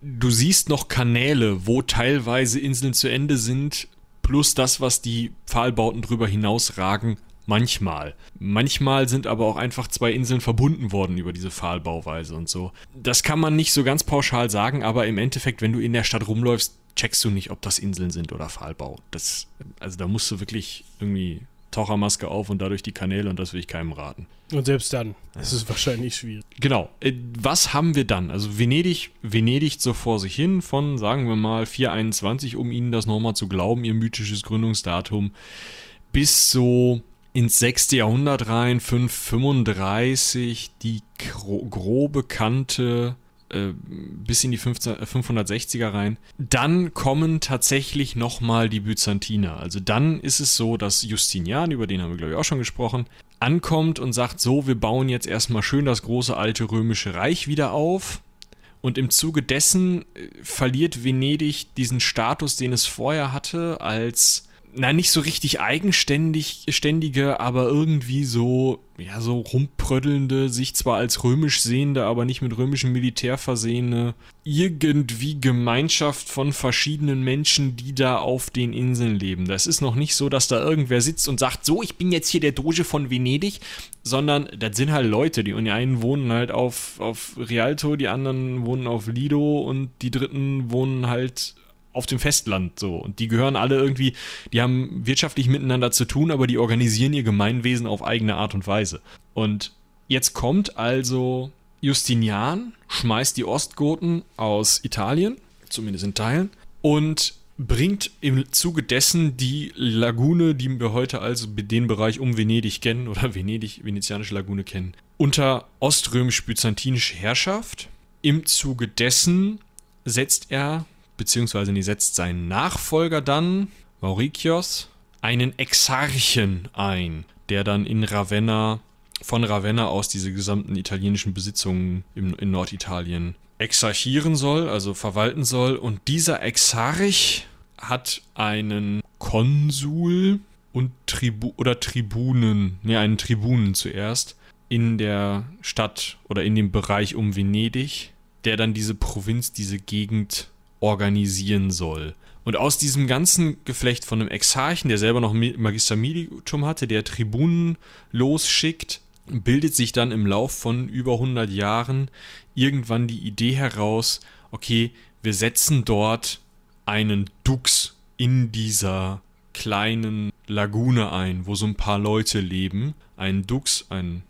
du siehst noch Kanäle, wo teilweise Inseln zu Ende sind, plus das, was die Pfahlbauten drüber hinausragen, Manchmal. Manchmal sind aber auch einfach zwei Inseln verbunden worden über diese Pfahlbauweise und so. Das kann man nicht so ganz pauschal sagen, aber im Endeffekt, wenn du in der Stadt rumläufst, checkst du nicht, ob das Inseln sind oder Pfahlbau. Das, also da musst du wirklich irgendwie Tauchermaske auf und dadurch die Kanäle und das will ich keinem raten. Und selbst dann ist es wahrscheinlich schwierig. Genau. Äh, was haben wir dann? Also Venedig, Venedig so vor sich hin von, sagen wir mal, 421, um Ihnen das nochmal zu glauben, Ihr mythisches Gründungsdatum, bis so ins 6. Jahrhundert rein, 535, die gro grobe Kante äh, bis in die 15, 560er äh, rein. Dann kommen tatsächlich nochmal die Byzantiner. Also dann ist es so, dass Justinian, über den haben wir glaube ich auch schon gesprochen, ankommt und sagt so, wir bauen jetzt erstmal schön das große alte römische Reich wieder auf. Und im Zuge dessen äh, verliert Venedig diesen Status, den es vorher hatte, als na, nicht so richtig eigenständig, ständige, aber irgendwie so, ja, so rumpröddelnde, sich zwar als römisch sehende, aber nicht mit römischem Militär versehene, irgendwie Gemeinschaft von verschiedenen Menschen, die da auf den Inseln leben. Das ist noch nicht so, dass da irgendwer sitzt und sagt, so, ich bin jetzt hier der Doge von Venedig, sondern das sind halt Leute, die einen wohnen halt auf, auf Rialto, die anderen wohnen auf Lido und die dritten wohnen halt auf dem Festland so. Und die gehören alle irgendwie, die haben wirtschaftlich miteinander zu tun, aber die organisieren ihr Gemeinwesen auf eigene Art und Weise. Und jetzt kommt also Justinian, schmeißt die Ostgoten aus Italien, zumindest in Teilen, und bringt im Zuge dessen die Lagune, die wir heute also den Bereich um Venedig kennen, oder Venedig, venezianische Lagune kennen, unter oströmisch-byzantinische Herrschaft. Im Zuge dessen setzt er beziehungsweise nie setzt sein Nachfolger dann, Maurikios, einen Exarchen ein, der dann in Ravenna, von Ravenna aus diese gesamten italienischen Besitzungen im, in Norditalien exarchieren soll, also verwalten soll. Und dieser Exarch hat einen Konsul und Tribu oder Tribunen, ne, einen Tribunen zuerst in der Stadt oder in dem Bereich um Venedig, der dann diese Provinz, diese Gegend organisieren soll. Und aus diesem ganzen Geflecht von einem Exarchen, der selber noch Magister Militum hatte, der Tribunen losschickt, bildet sich dann im Lauf von über 100 Jahren irgendwann die Idee heraus, okay, wir setzen dort einen Dux in dieser kleinen Lagune ein, wo so ein paar Leute leben. Ein Dux, ein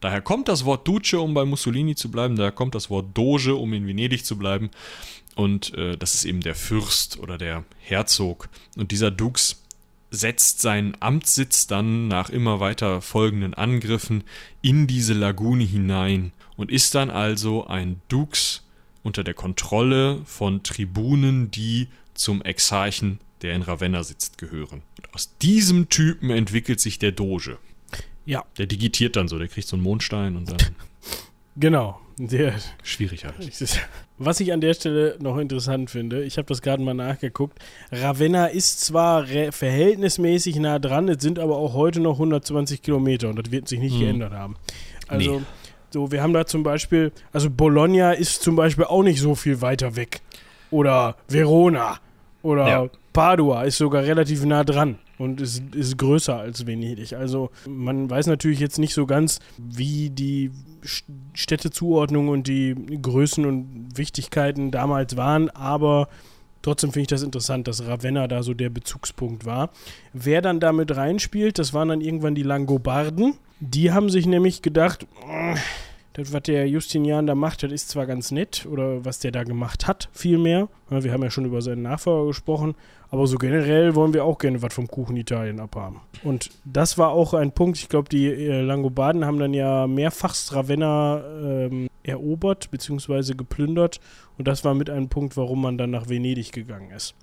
daher kommt das Wort Duce, um bei Mussolini zu bleiben, daher kommt das Wort Doge, um in Venedig zu bleiben. Und äh, das ist eben der Fürst oder der Herzog. Und dieser Dux setzt seinen Amtssitz dann nach immer weiter folgenden Angriffen in diese Lagune hinein und ist dann also ein Dux unter der Kontrolle von Tribunen, die zum Exarchen, der in Ravenna sitzt, gehören. Und aus diesem Typen entwickelt sich der Doge. Ja. Der digitiert dann so, der kriegt so einen Mondstein und dann. Genau. Der, Schwierig halt. Was ich an der Stelle noch interessant finde, ich habe das gerade mal nachgeguckt. Ravenna ist zwar verhältnismäßig nah dran, es sind aber auch heute noch 120 Kilometer und das wird sich nicht hm. geändert haben. Also, nee. so, wir haben da zum Beispiel, also Bologna ist zum Beispiel auch nicht so viel weiter weg. Oder Verona. Oder ja. Padua ist sogar relativ nah dran und ist, ist größer als Venedig. Also man weiß natürlich jetzt nicht so ganz, wie die Städtezuordnung und die Größen und Wichtigkeiten damals waren, aber trotzdem finde ich das interessant, dass Ravenna da so der Bezugspunkt war. Wer dann damit reinspielt, das waren dann irgendwann die Langobarden. Die haben sich nämlich gedacht, das, was der Justinian da macht, das ist zwar ganz nett, oder was der da gemacht hat, vielmehr. Wir haben ja schon über seinen Nachfolger gesprochen, aber so generell wollen wir auch gerne was vom Kuchen Italien abhaben. Und das war auch ein Punkt, ich glaube, die äh, Langobarden haben dann ja mehrfach Ravenna ähm, erobert bzw. geplündert. Und das war mit einem Punkt, warum man dann nach Venedig gegangen ist.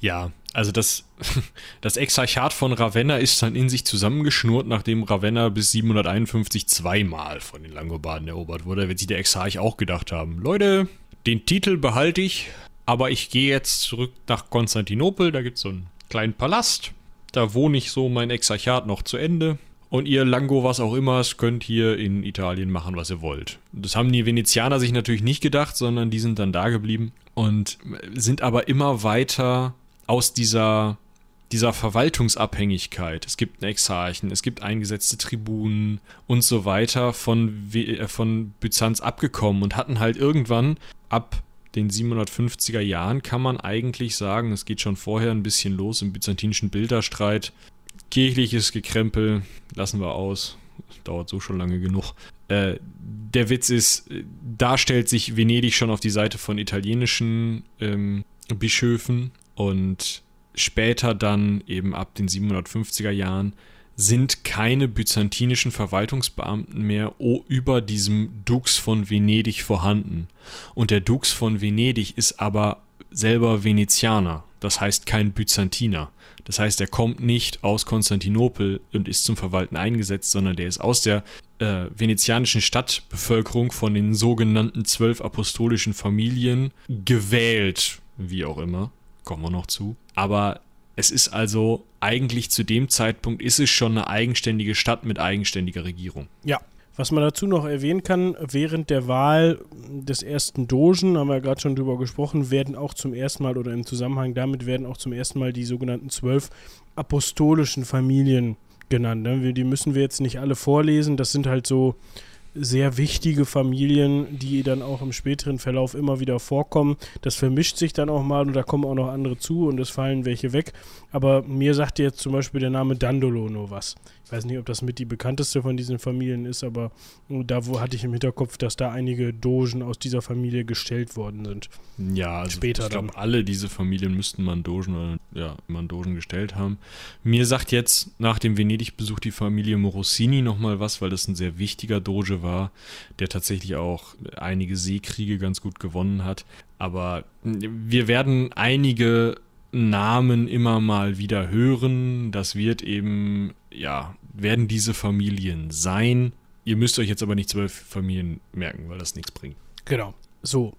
Ja, also das, das Exarchat von Ravenna ist dann in sich zusammengeschnurrt, nachdem Ravenna bis 751 zweimal von den Langobarden erobert wurde. Wird sich der Exarch auch gedacht haben, Leute, den Titel behalte ich, aber ich gehe jetzt zurück nach Konstantinopel, da gibt es so einen kleinen Palast, da wohne ich so mein Exarchat noch zu Ende. Und ihr Lango, was auch immer, könnt hier in Italien machen, was ihr wollt. Das haben die Venezianer sich natürlich nicht gedacht, sondern die sind dann da geblieben und sind aber immer weiter aus dieser, dieser Verwaltungsabhängigkeit. Es gibt einen Exarchen, es gibt eingesetzte Tribunen und so weiter von, äh, von Byzanz abgekommen und hatten halt irgendwann ab den 750er Jahren kann man eigentlich sagen, es geht schon vorher ein bisschen los im byzantinischen Bilderstreit. Kirchliches Gekrempel lassen wir aus. Dauert so schon lange genug. Äh, der Witz ist, da stellt sich Venedig schon auf die Seite von italienischen ähm, Bischöfen und später dann eben ab den 750er Jahren sind keine byzantinischen Verwaltungsbeamten mehr über diesem Dux von Venedig vorhanden. Und der Dux von Venedig ist aber selber Venezianer, das heißt kein Byzantiner. Das heißt, er kommt nicht aus Konstantinopel und ist zum Verwalten eingesetzt, sondern der ist aus der äh, venezianischen Stadtbevölkerung von den sogenannten zwölf apostolischen Familien gewählt, wie auch immer, kommen wir noch zu. Aber es ist also eigentlich zu dem Zeitpunkt ist es schon eine eigenständige Stadt mit eigenständiger Regierung. Ja. Was man dazu noch erwähnen kann, während der Wahl des ersten Dogen, haben wir ja gerade schon drüber gesprochen, werden auch zum ersten Mal oder im Zusammenhang damit werden auch zum ersten Mal die sogenannten zwölf apostolischen Familien genannt. Ne? Die müssen wir jetzt nicht alle vorlesen. Das sind halt so sehr wichtige Familien, die dann auch im späteren Verlauf immer wieder vorkommen. Das vermischt sich dann auch mal und da kommen auch noch andere zu und es fallen welche weg. Aber mir sagt jetzt zum Beispiel der Name Dandolo nur was. Ich weiß nicht, ob das mit die bekannteste von diesen Familien ist, aber da wo hatte ich im Hinterkopf, dass da einige Dogen aus dieser Familie gestellt worden sind. Ja, also später ich glaube, alle diese Familien müssten man Dogen oder ja, man Dogen gestellt haben. Mir sagt jetzt nach dem Venedig-Besuch die Familie Morosini nochmal was, weil das ein sehr wichtiger Doge war, der tatsächlich auch einige Seekriege ganz gut gewonnen hat. Aber wir werden einige Namen immer mal wieder hören. Das wird eben, ja, werden diese Familien sein. Ihr müsst euch jetzt aber nicht zwölf Familien merken, weil das nichts bringt. Genau. So.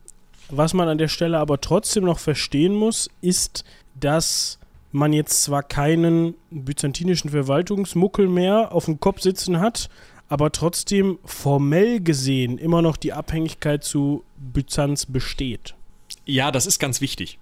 Was man an der Stelle aber trotzdem noch verstehen muss, ist, dass man jetzt zwar keinen byzantinischen Verwaltungsmuckel mehr auf dem Kopf sitzen hat, aber trotzdem formell gesehen immer noch die Abhängigkeit zu Byzanz besteht. Ja, das ist ganz wichtig,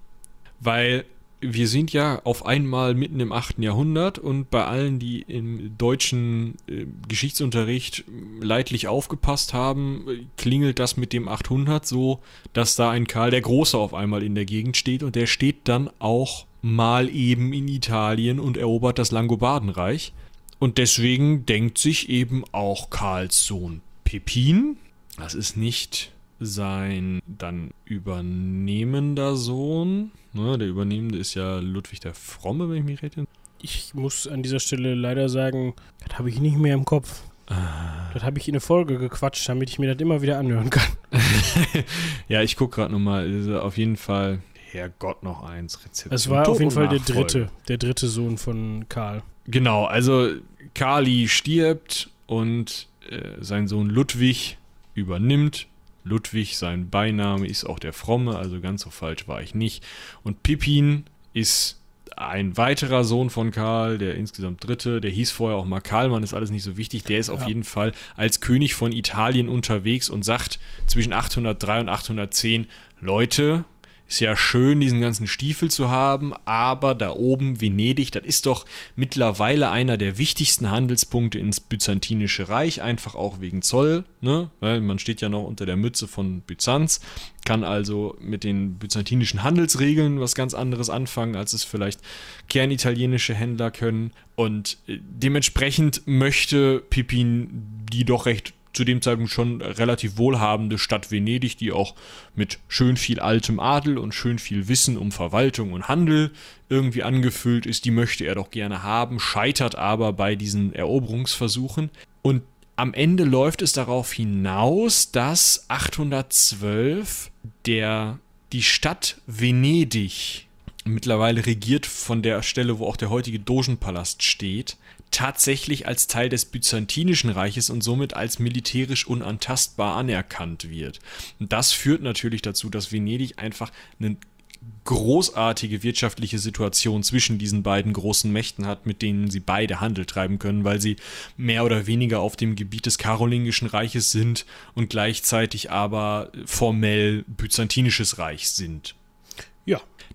weil wir sind ja auf einmal mitten im 8. Jahrhundert und bei allen, die im deutschen äh, Geschichtsunterricht leidlich aufgepasst haben, klingelt das mit dem 800 so, dass da ein Karl der Große auf einmal in der Gegend steht und der steht dann auch mal eben in Italien und erobert das Langobardenreich. Und deswegen denkt sich eben auch Karls Sohn Pepin, das ist nicht sein dann übernehmender Sohn, ne, der Übernehmende ist ja Ludwig der Fromme, wenn ich mich rede. Ich muss an dieser Stelle leider sagen, das habe ich nicht mehr im Kopf. Ah. Das habe ich in eine Folge gequatscht, damit ich mir das immer wieder anhören kann. ja, ich gucke gerade nochmal. Also auf jeden Fall, Herrgott, noch eins. Rezept. Es war auf jeden Fall der dritte, der dritte Sohn von Karl. Genau, also Kali stirbt und äh, sein Sohn Ludwig übernimmt Ludwig, sein Beiname, ist auch der Fromme, also ganz so falsch war ich nicht. Und Pippin ist ein weiterer Sohn von Karl, der insgesamt dritte, der hieß vorher auch mal Karlmann, ist alles nicht so wichtig. Der ist ja. auf jeden Fall als König von Italien unterwegs und sagt zwischen 803 und 810, Leute, ist ja schön, diesen ganzen Stiefel zu haben, aber da oben Venedig, das ist doch mittlerweile einer der wichtigsten Handelspunkte ins Byzantinische Reich, einfach auch wegen Zoll, ne? Weil man steht ja noch unter der Mütze von Byzanz, kann also mit den byzantinischen Handelsregeln was ganz anderes anfangen, als es vielleicht kernitalienische Händler können. Und äh, dementsprechend möchte Pippin die doch recht zu dem Zeitpunkt schon relativ wohlhabende Stadt Venedig, die auch mit schön viel altem Adel und schön viel Wissen um Verwaltung und Handel irgendwie angefüllt ist. Die möchte er doch gerne haben, scheitert aber bei diesen Eroberungsversuchen. Und am Ende läuft es darauf hinaus, dass 812 der, die Stadt Venedig, mittlerweile regiert von der Stelle, wo auch der heutige Dogenpalast steht, tatsächlich als Teil des Byzantinischen Reiches und somit als militärisch unantastbar anerkannt wird. Und das führt natürlich dazu, dass Venedig einfach einen großartige wirtschaftliche Situation zwischen diesen beiden großen Mächten hat, mit denen sie beide Handel treiben können, weil sie mehr oder weniger auf dem Gebiet des Karolingischen Reiches sind und gleichzeitig aber formell byzantinisches Reich sind.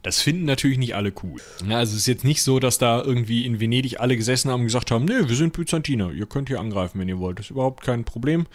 Das finden natürlich nicht alle cool. Also es ist jetzt nicht so, dass da irgendwie in Venedig alle gesessen haben und gesagt haben, nee, wir sind Byzantiner, ihr könnt hier angreifen, wenn ihr wollt. Das ist überhaupt kein Problem.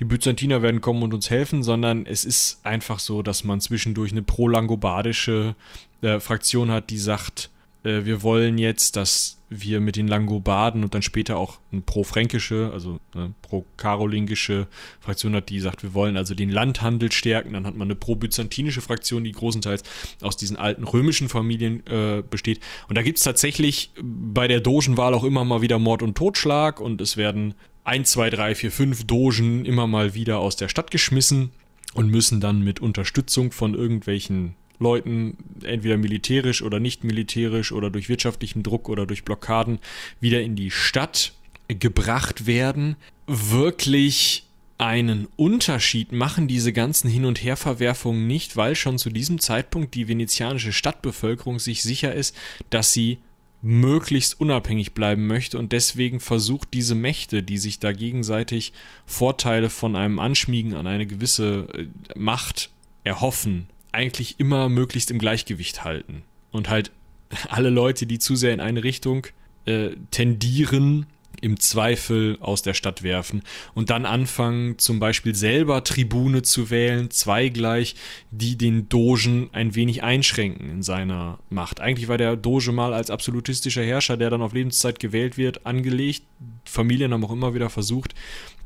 Die Byzantiner werden kommen und uns helfen, sondern es ist einfach so, dass man zwischendurch eine pro-langobardische äh, Fraktion hat, die sagt, äh, wir wollen jetzt, dass wir mit den Langobarden und dann später auch eine pro-fränkische, also eine pro-karolingische Fraktion hat, die sagt, wir wollen also den Landhandel stärken. Dann hat man eine pro-byzantinische Fraktion, die großenteils aus diesen alten römischen Familien äh, besteht. Und da gibt es tatsächlich bei der Dogenwahl auch immer mal wieder Mord und Totschlag und es werden 1, 2, 3, 4, 5 Dogen immer mal wieder aus der Stadt geschmissen und müssen dann mit Unterstützung von irgendwelchen Leuten, entweder militärisch oder nicht militärisch oder durch wirtschaftlichen Druck oder durch Blockaden, wieder in die Stadt gebracht werden, wirklich einen Unterschied machen diese ganzen Hin- und Herverwerfungen nicht, weil schon zu diesem Zeitpunkt die venezianische Stadtbevölkerung sich sicher ist, dass sie möglichst unabhängig bleiben möchte und deswegen versucht diese Mächte, die sich da gegenseitig Vorteile von einem Anschmiegen an eine gewisse äh, Macht erhoffen, eigentlich immer möglichst im Gleichgewicht halten. Und halt alle Leute, die zu sehr in eine Richtung äh, tendieren, im Zweifel aus der Stadt werfen und dann anfangen, zum Beispiel selber Tribune zu wählen, zweigleich, die den Dogen ein wenig einschränken in seiner Macht. Eigentlich war der Doge mal als absolutistischer Herrscher, der dann auf Lebenszeit gewählt wird, angelegt. Familien haben auch immer wieder versucht,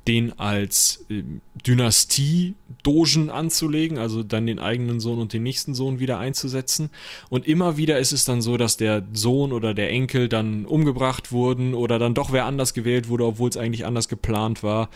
den als äh, Dynastie-Dogen anzulegen, also dann den eigenen Sohn und den nächsten Sohn wieder einzusetzen. Und immer wieder ist es dann so, dass der Sohn oder der Enkel dann umgebracht wurden oder dann doch wer anders gewählt wurde, obwohl es eigentlich anders geplant war.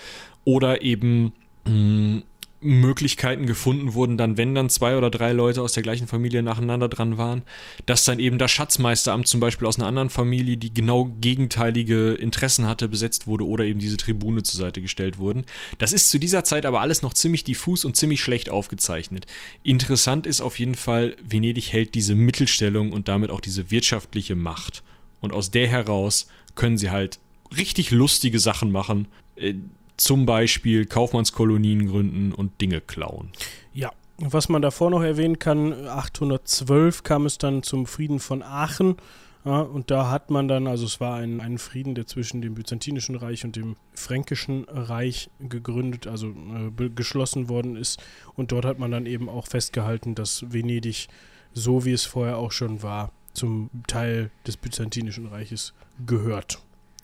Oder eben mh, hm, Möglichkeiten gefunden wurden, dann, wenn dann zwei oder drei Leute aus der gleichen Familie nacheinander dran waren, dass dann eben das Schatzmeisteramt zum Beispiel aus einer anderen Familie, die genau gegenteilige Interessen hatte, besetzt wurde oder eben diese Tribune zur Seite gestellt wurden. Das ist zu dieser Zeit aber alles noch ziemlich diffus und ziemlich schlecht aufgezeichnet. Interessant ist auf jeden Fall, Venedig hält diese Mittelstellung und damit auch diese wirtschaftliche Macht. Und aus der heraus können sie halt richtig lustige Sachen machen äh, zum Beispiel Kaufmannskolonien gründen und Dinge klauen. Ja, was man davor noch erwähnen kann, 812 kam es dann zum Frieden von Aachen. Ja, und da hat man dann, also es war ein, ein Frieden, der zwischen dem Byzantinischen Reich und dem Fränkischen Reich gegründet, also äh, geschlossen worden ist. Und dort hat man dann eben auch festgehalten, dass Venedig, so wie es vorher auch schon war, zum Teil des Byzantinischen Reiches gehört.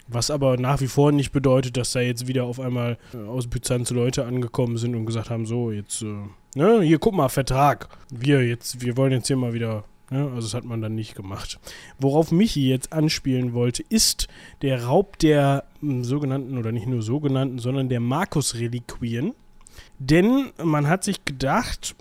Was aber nach wie vor nicht bedeutet, dass da jetzt wieder auf einmal äh, aus Byzanz Leute angekommen sind und gesagt haben, so, jetzt, äh, ne, hier guck mal, Vertrag. Wir jetzt, wir wollen jetzt hier mal wieder Ne? Also das hat man dann nicht gemacht. Worauf Michi jetzt anspielen wollte, ist der Raub der hm, sogenannten, oder nicht nur sogenannten, sondern der Markus-Reliquien. Denn man hat sich gedacht,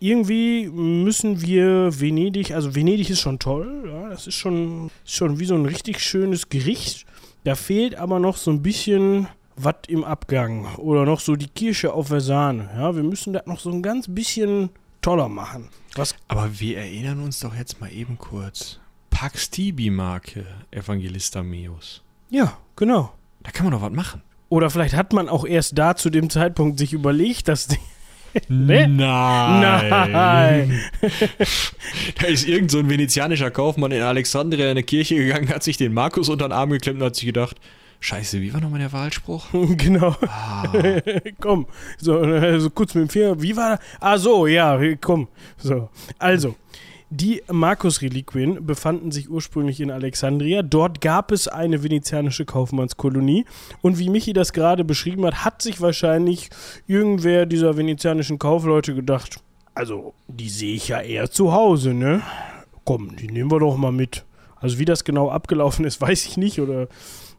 irgendwie müssen wir Venedig, also Venedig ist schon toll, ja, das ist schon, schon wie so ein richtig schönes Gericht. Da fehlt aber noch so ein bisschen was im Abgang oder noch so die Kirsche auf der Sahne. Ja, wir müssen das noch so ein ganz bisschen toller machen. Was aber wir erinnern uns doch jetzt mal eben kurz. Pax Tibi-Marke, Evangelista Meus. Ja, genau. Da kann man doch was machen. Oder vielleicht hat man auch erst da zu dem Zeitpunkt sich überlegt, dass die Ne? Nein. Nein. da ist irgend so ein venezianischer Kaufmann in Alexandria in eine Kirche gegangen, hat sich den Markus unter den Arm geklemmt und hat sich gedacht, Scheiße, wie war nochmal der Wahlspruch? genau. Ah. komm, so, so kurz mit dem Finger, wie war das? Ah, so, ja, komm. So, also, Die Markus-Reliquien befanden sich ursprünglich in Alexandria. Dort gab es eine venezianische Kaufmannskolonie. Und wie Michi das gerade beschrieben hat, hat sich wahrscheinlich irgendwer dieser venezianischen Kaufleute gedacht, also die sehe ich ja eher zu Hause, ne? Komm, die nehmen wir doch mal mit. Also wie das genau abgelaufen ist, weiß ich nicht oder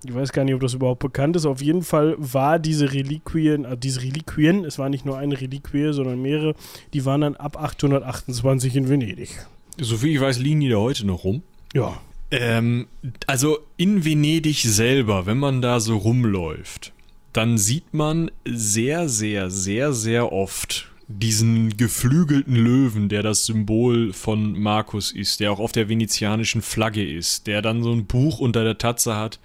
ich weiß gar nicht, ob das überhaupt bekannt ist. Auf jeden Fall war diese Reliquien, also diese Reliquien, es war nicht nur eine Reliquie, sondern mehrere, die waren dann ab 828 in Venedig. Soviel ich weiß, liegen die da heute noch rum. Ja. Ähm, also in Venedig selber, wenn man da so rumläuft, dann sieht man sehr, sehr, sehr, sehr oft diesen geflügelten Löwen, der das Symbol von Markus ist, der auch auf der venezianischen Flagge ist, der dann so ein Buch unter der Tatze hat,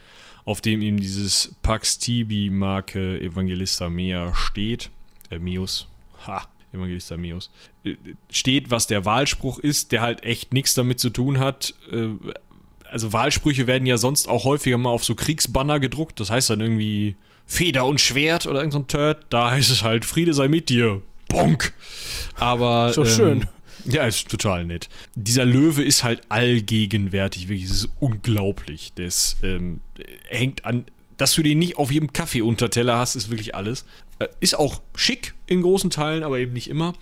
auf dem ihm dieses Pax Tibi Marke Evangelista Mea steht. Äh, Meus. Ha, Evangelista Meus. Äh, steht, was der Wahlspruch ist, der halt echt nichts damit zu tun hat. Äh, also Wahlsprüche werden ja sonst auch häufiger mal auf so Kriegsbanner gedruckt. Das heißt dann irgendwie Feder und Schwert oder irgendein so Turd. Da heißt es halt Friede sei mit dir. Bonk. Aber. So ähm, schön. Ja, ist total nett. Dieser Löwe ist halt allgegenwärtig, wirklich, es ist unglaublich. Das ähm, hängt an, dass du den nicht auf jedem Kaffeeunterteller hast, ist wirklich alles. Äh, ist auch schick in großen Teilen, aber eben nicht immer.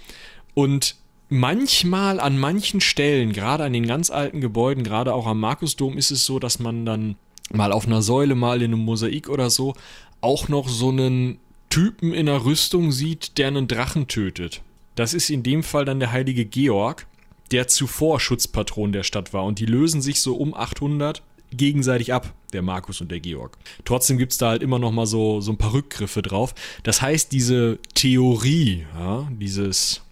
Und manchmal an manchen Stellen, gerade an den ganz alten Gebäuden, gerade auch am Markusdom, ist es so, dass man dann mal auf einer Säule, mal in einem Mosaik oder so, auch noch so einen Typen in einer Rüstung sieht, der einen Drachen tötet. Das ist in dem Fall dann der heilige Georg, der zuvor Schutzpatron der Stadt war. Und die lösen sich so um 800 gegenseitig ab, der Markus und der Georg. Trotzdem gibt es da halt immer noch mal so, so ein paar Rückgriffe drauf. Das heißt, diese Theorie, ja, dieses,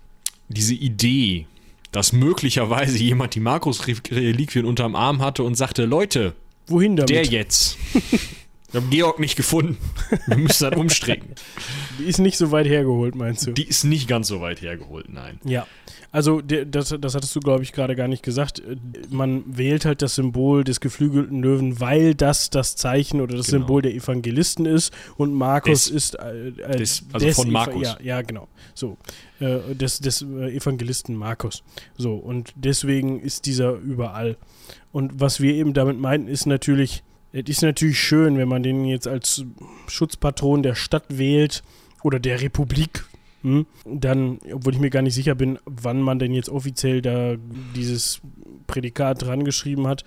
diese Idee, dass möglicherweise jemand die Markus-Reliquien unterm Arm hatte und sagte, Leute, wohin damit? Der jetzt. Wir haben Georg nicht gefunden. Wir müssen dann umstricken. Die ist nicht so weit hergeholt, meinst du? Die ist nicht ganz so weit hergeholt, nein. Ja. Also, das, das hattest du, glaube ich, gerade gar nicht gesagt. Man wählt halt das Symbol des geflügelten Löwen, weil das das Zeichen oder das genau. Symbol der Evangelisten ist und Markus des, ist. Äh, äh des, also des von Markus. ja, ja, genau. So. Äh, des, des äh, Evangelisten Markus. So. Und deswegen ist dieser überall. Und was wir eben damit meinten, ist natürlich es ist natürlich schön, wenn man den jetzt als Schutzpatron der Stadt wählt oder der Republik. Hm? Dann, obwohl ich mir gar nicht sicher bin, wann man denn jetzt offiziell da dieses Prädikat dran geschrieben hat.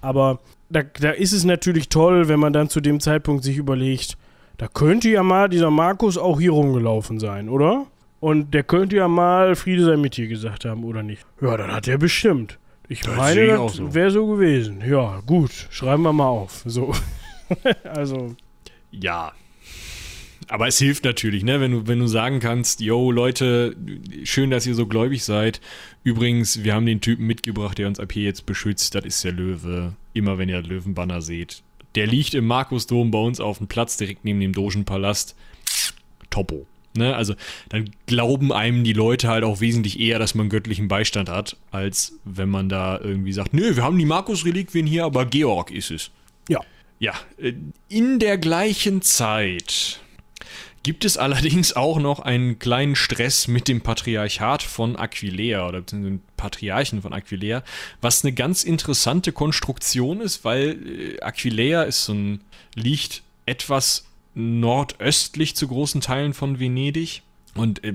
Aber da, da ist es natürlich toll, wenn man dann zu dem Zeitpunkt sich überlegt, da könnte ja mal dieser Markus auch hier rumgelaufen sein, oder? Und der könnte ja mal Friede sei mit dir gesagt haben, oder nicht? Ja, dann hat er bestimmt. Ich meine, das so. wäre so gewesen. Ja, gut, schreiben wir mal auf. So. also. Ja. Aber es hilft natürlich, ne, wenn du, wenn du sagen kannst, yo, Leute, schön, dass ihr so gläubig seid. Übrigens, wir haben den Typen mitgebracht, der uns ab hier jetzt beschützt. Das ist der Löwe. Immer wenn ihr Löwenbanner seht. Der liegt im Markusdom bei uns auf dem Platz, direkt neben dem Dogenpalast. Topo. Ne? Also dann glauben einem die Leute halt auch wesentlich eher, dass man göttlichen Beistand hat, als wenn man da irgendwie sagt, nö, wir haben die Markus-Reliquien hier, aber Georg ist es. Ja. Ja, äh, in der gleichen Zeit gibt es allerdings auch noch einen kleinen Stress mit dem Patriarchat von Aquileia oder dem Patriarchen von Aquileia, was eine ganz interessante Konstruktion ist, weil äh, Aquileia ist so ein, liegt etwas nordöstlich zu großen Teilen von Venedig. Und äh,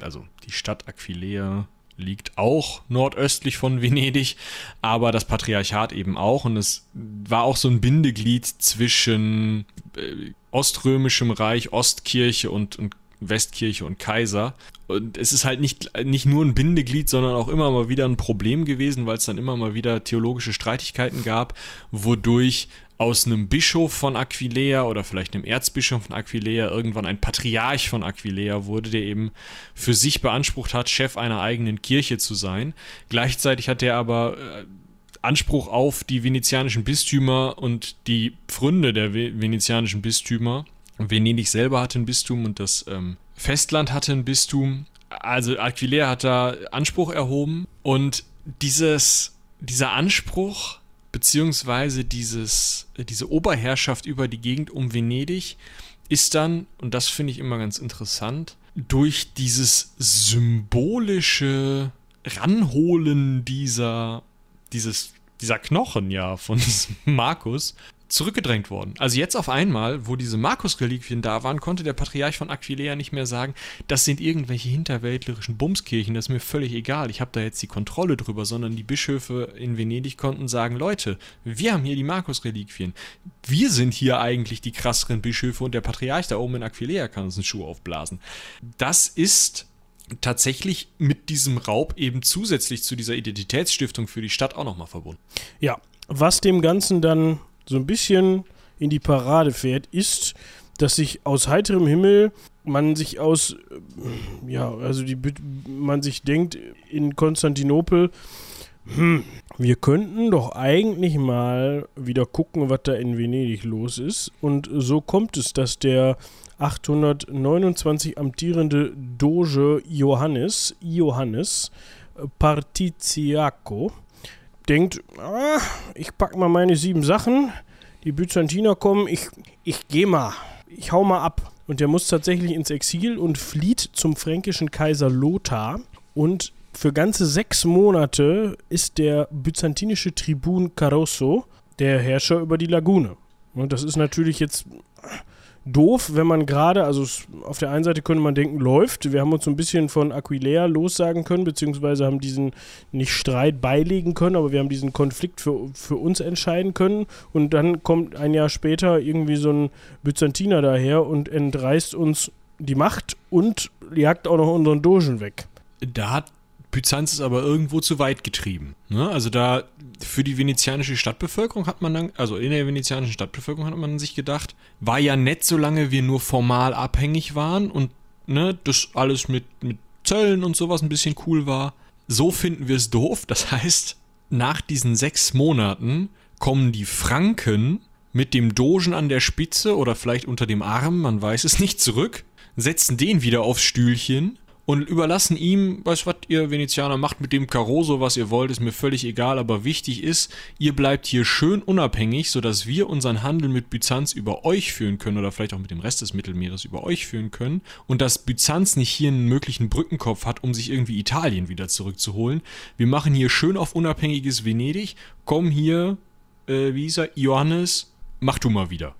also die Stadt Aquileia liegt auch nordöstlich von Venedig, aber das Patriarchat eben auch. Und es war auch so ein Bindeglied zwischen äh, Oströmischem Reich, Ostkirche und, und Westkirche und Kaiser. Und es ist halt nicht, nicht nur ein Bindeglied, sondern auch immer mal wieder ein Problem gewesen, weil es dann immer mal wieder theologische Streitigkeiten gab, wodurch aus einem Bischof von Aquileia oder vielleicht einem Erzbischof von Aquileia irgendwann ein Patriarch von Aquileia wurde, der eben für sich beansprucht hat, Chef einer eigenen Kirche zu sein. Gleichzeitig hat er aber äh, Anspruch auf die venezianischen Bistümer und die Pfründe der venezianischen Bistümer. Venedig selber hatte ein Bistum und das ähm, Festland hatte ein Bistum. Also Aquileia hat da Anspruch erhoben und dieses, dieser Anspruch beziehungsweise dieses, diese Oberherrschaft über die Gegend um Venedig ist dann, und das finde ich immer ganz interessant, durch dieses symbolische Ranholen dieser, dieses, dieser Knochen ja von Markus zurückgedrängt worden. Also jetzt auf einmal, wo diese Markus-Reliquien da waren, konnte der Patriarch von Aquileia nicht mehr sagen, das sind irgendwelche hinterwäldlerischen Bumskirchen, das ist mir völlig egal, ich habe da jetzt die Kontrolle drüber, sondern die Bischöfe in Venedig konnten sagen, Leute, wir haben hier die Markus-Reliquien, wir sind hier eigentlich die krasseren Bischöfe und der Patriarch da oben in Aquileia kann uns einen Schuh aufblasen. Das ist tatsächlich mit diesem Raub eben zusätzlich zu dieser Identitätsstiftung für die Stadt auch nochmal verbunden. Ja, was dem Ganzen dann so ein bisschen in die Parade fährt, ist, dass sich aus heiterem Himmel man sich aus, äh, ja, also die, man sich denkt in Konstantinopel, hm, wir könnten doch eigentlich mal wieder gucken, was da in Venedig los ist. Und so kommt es, dass der 829 amtierende Doge Johannes, Johannes Partiziaco, denkt, ah, ich pack mal meine sieben Sachen, die Byzantiner kommen, ich, ich geh mal, ich hau mal ab. Und der muss tatsächlich ins Exil und flieht zum fränkischen Kaiser Lothar. Und für ganze sechs Monate ist der byzantinische Tribun Carosso der Herrscher über die Lagune. Und das ist natürlich jetzt doof, wenn man gerade, also auf der einen Seite könnte man denken, läuft. Wir haben uns so ein bisschen von Aquileia lossagen können, beziehungsweise haben diesen nicht Streit beilegen können, aber wir haben diesen Konflikt für, für uns entscheiden können. Und dann kommt ein Jahr später irgendwie so ein Byzantiner daher und entreißt uns die Macht und jagt auch noch unseren Dogen weg. Da hat Byzanz es aber irgendwo zu weit getrieben. Ne? Also da für die venezianische Stadtbevölkerung hat man dann, also in der venezianischen Stadtbevölkerung hat man sich gedacht, war ja nett, solange wir nur formal abhängig waren und ne, das alles mit, mit Zöllen und sowas ein bisschen cool war. So finden wir es doof. Das heißt, nach diesen sechs Monaten kommen die Franken mit dem Dogen an der Spitze oder vielleicht unter dem Arm, man weiß es nicht, zurück, setzen den wieder aufs Stühlchen und überlassen ihm, weißt was ihr Venezianer macht mit dem Caroso, was ihr wollt, ist mir völlig egal, aber wichtig ist, ihr bleibt hier schön unabhängig, sodass wir unseren Handel mit Byzanz über euch führen können oder vielleicht auch mit dem Rest des Mittelmeeres über euch führen können und dass Byzanz nicht hier einen möglichen Brückenkopf hat, um sich irgendwie Italien wieder zurückzuholen. Wir machen hier schön auf unabhängiges Venedig, komm hier, äh, wie hieß er, Johannes, mach du mal wieder.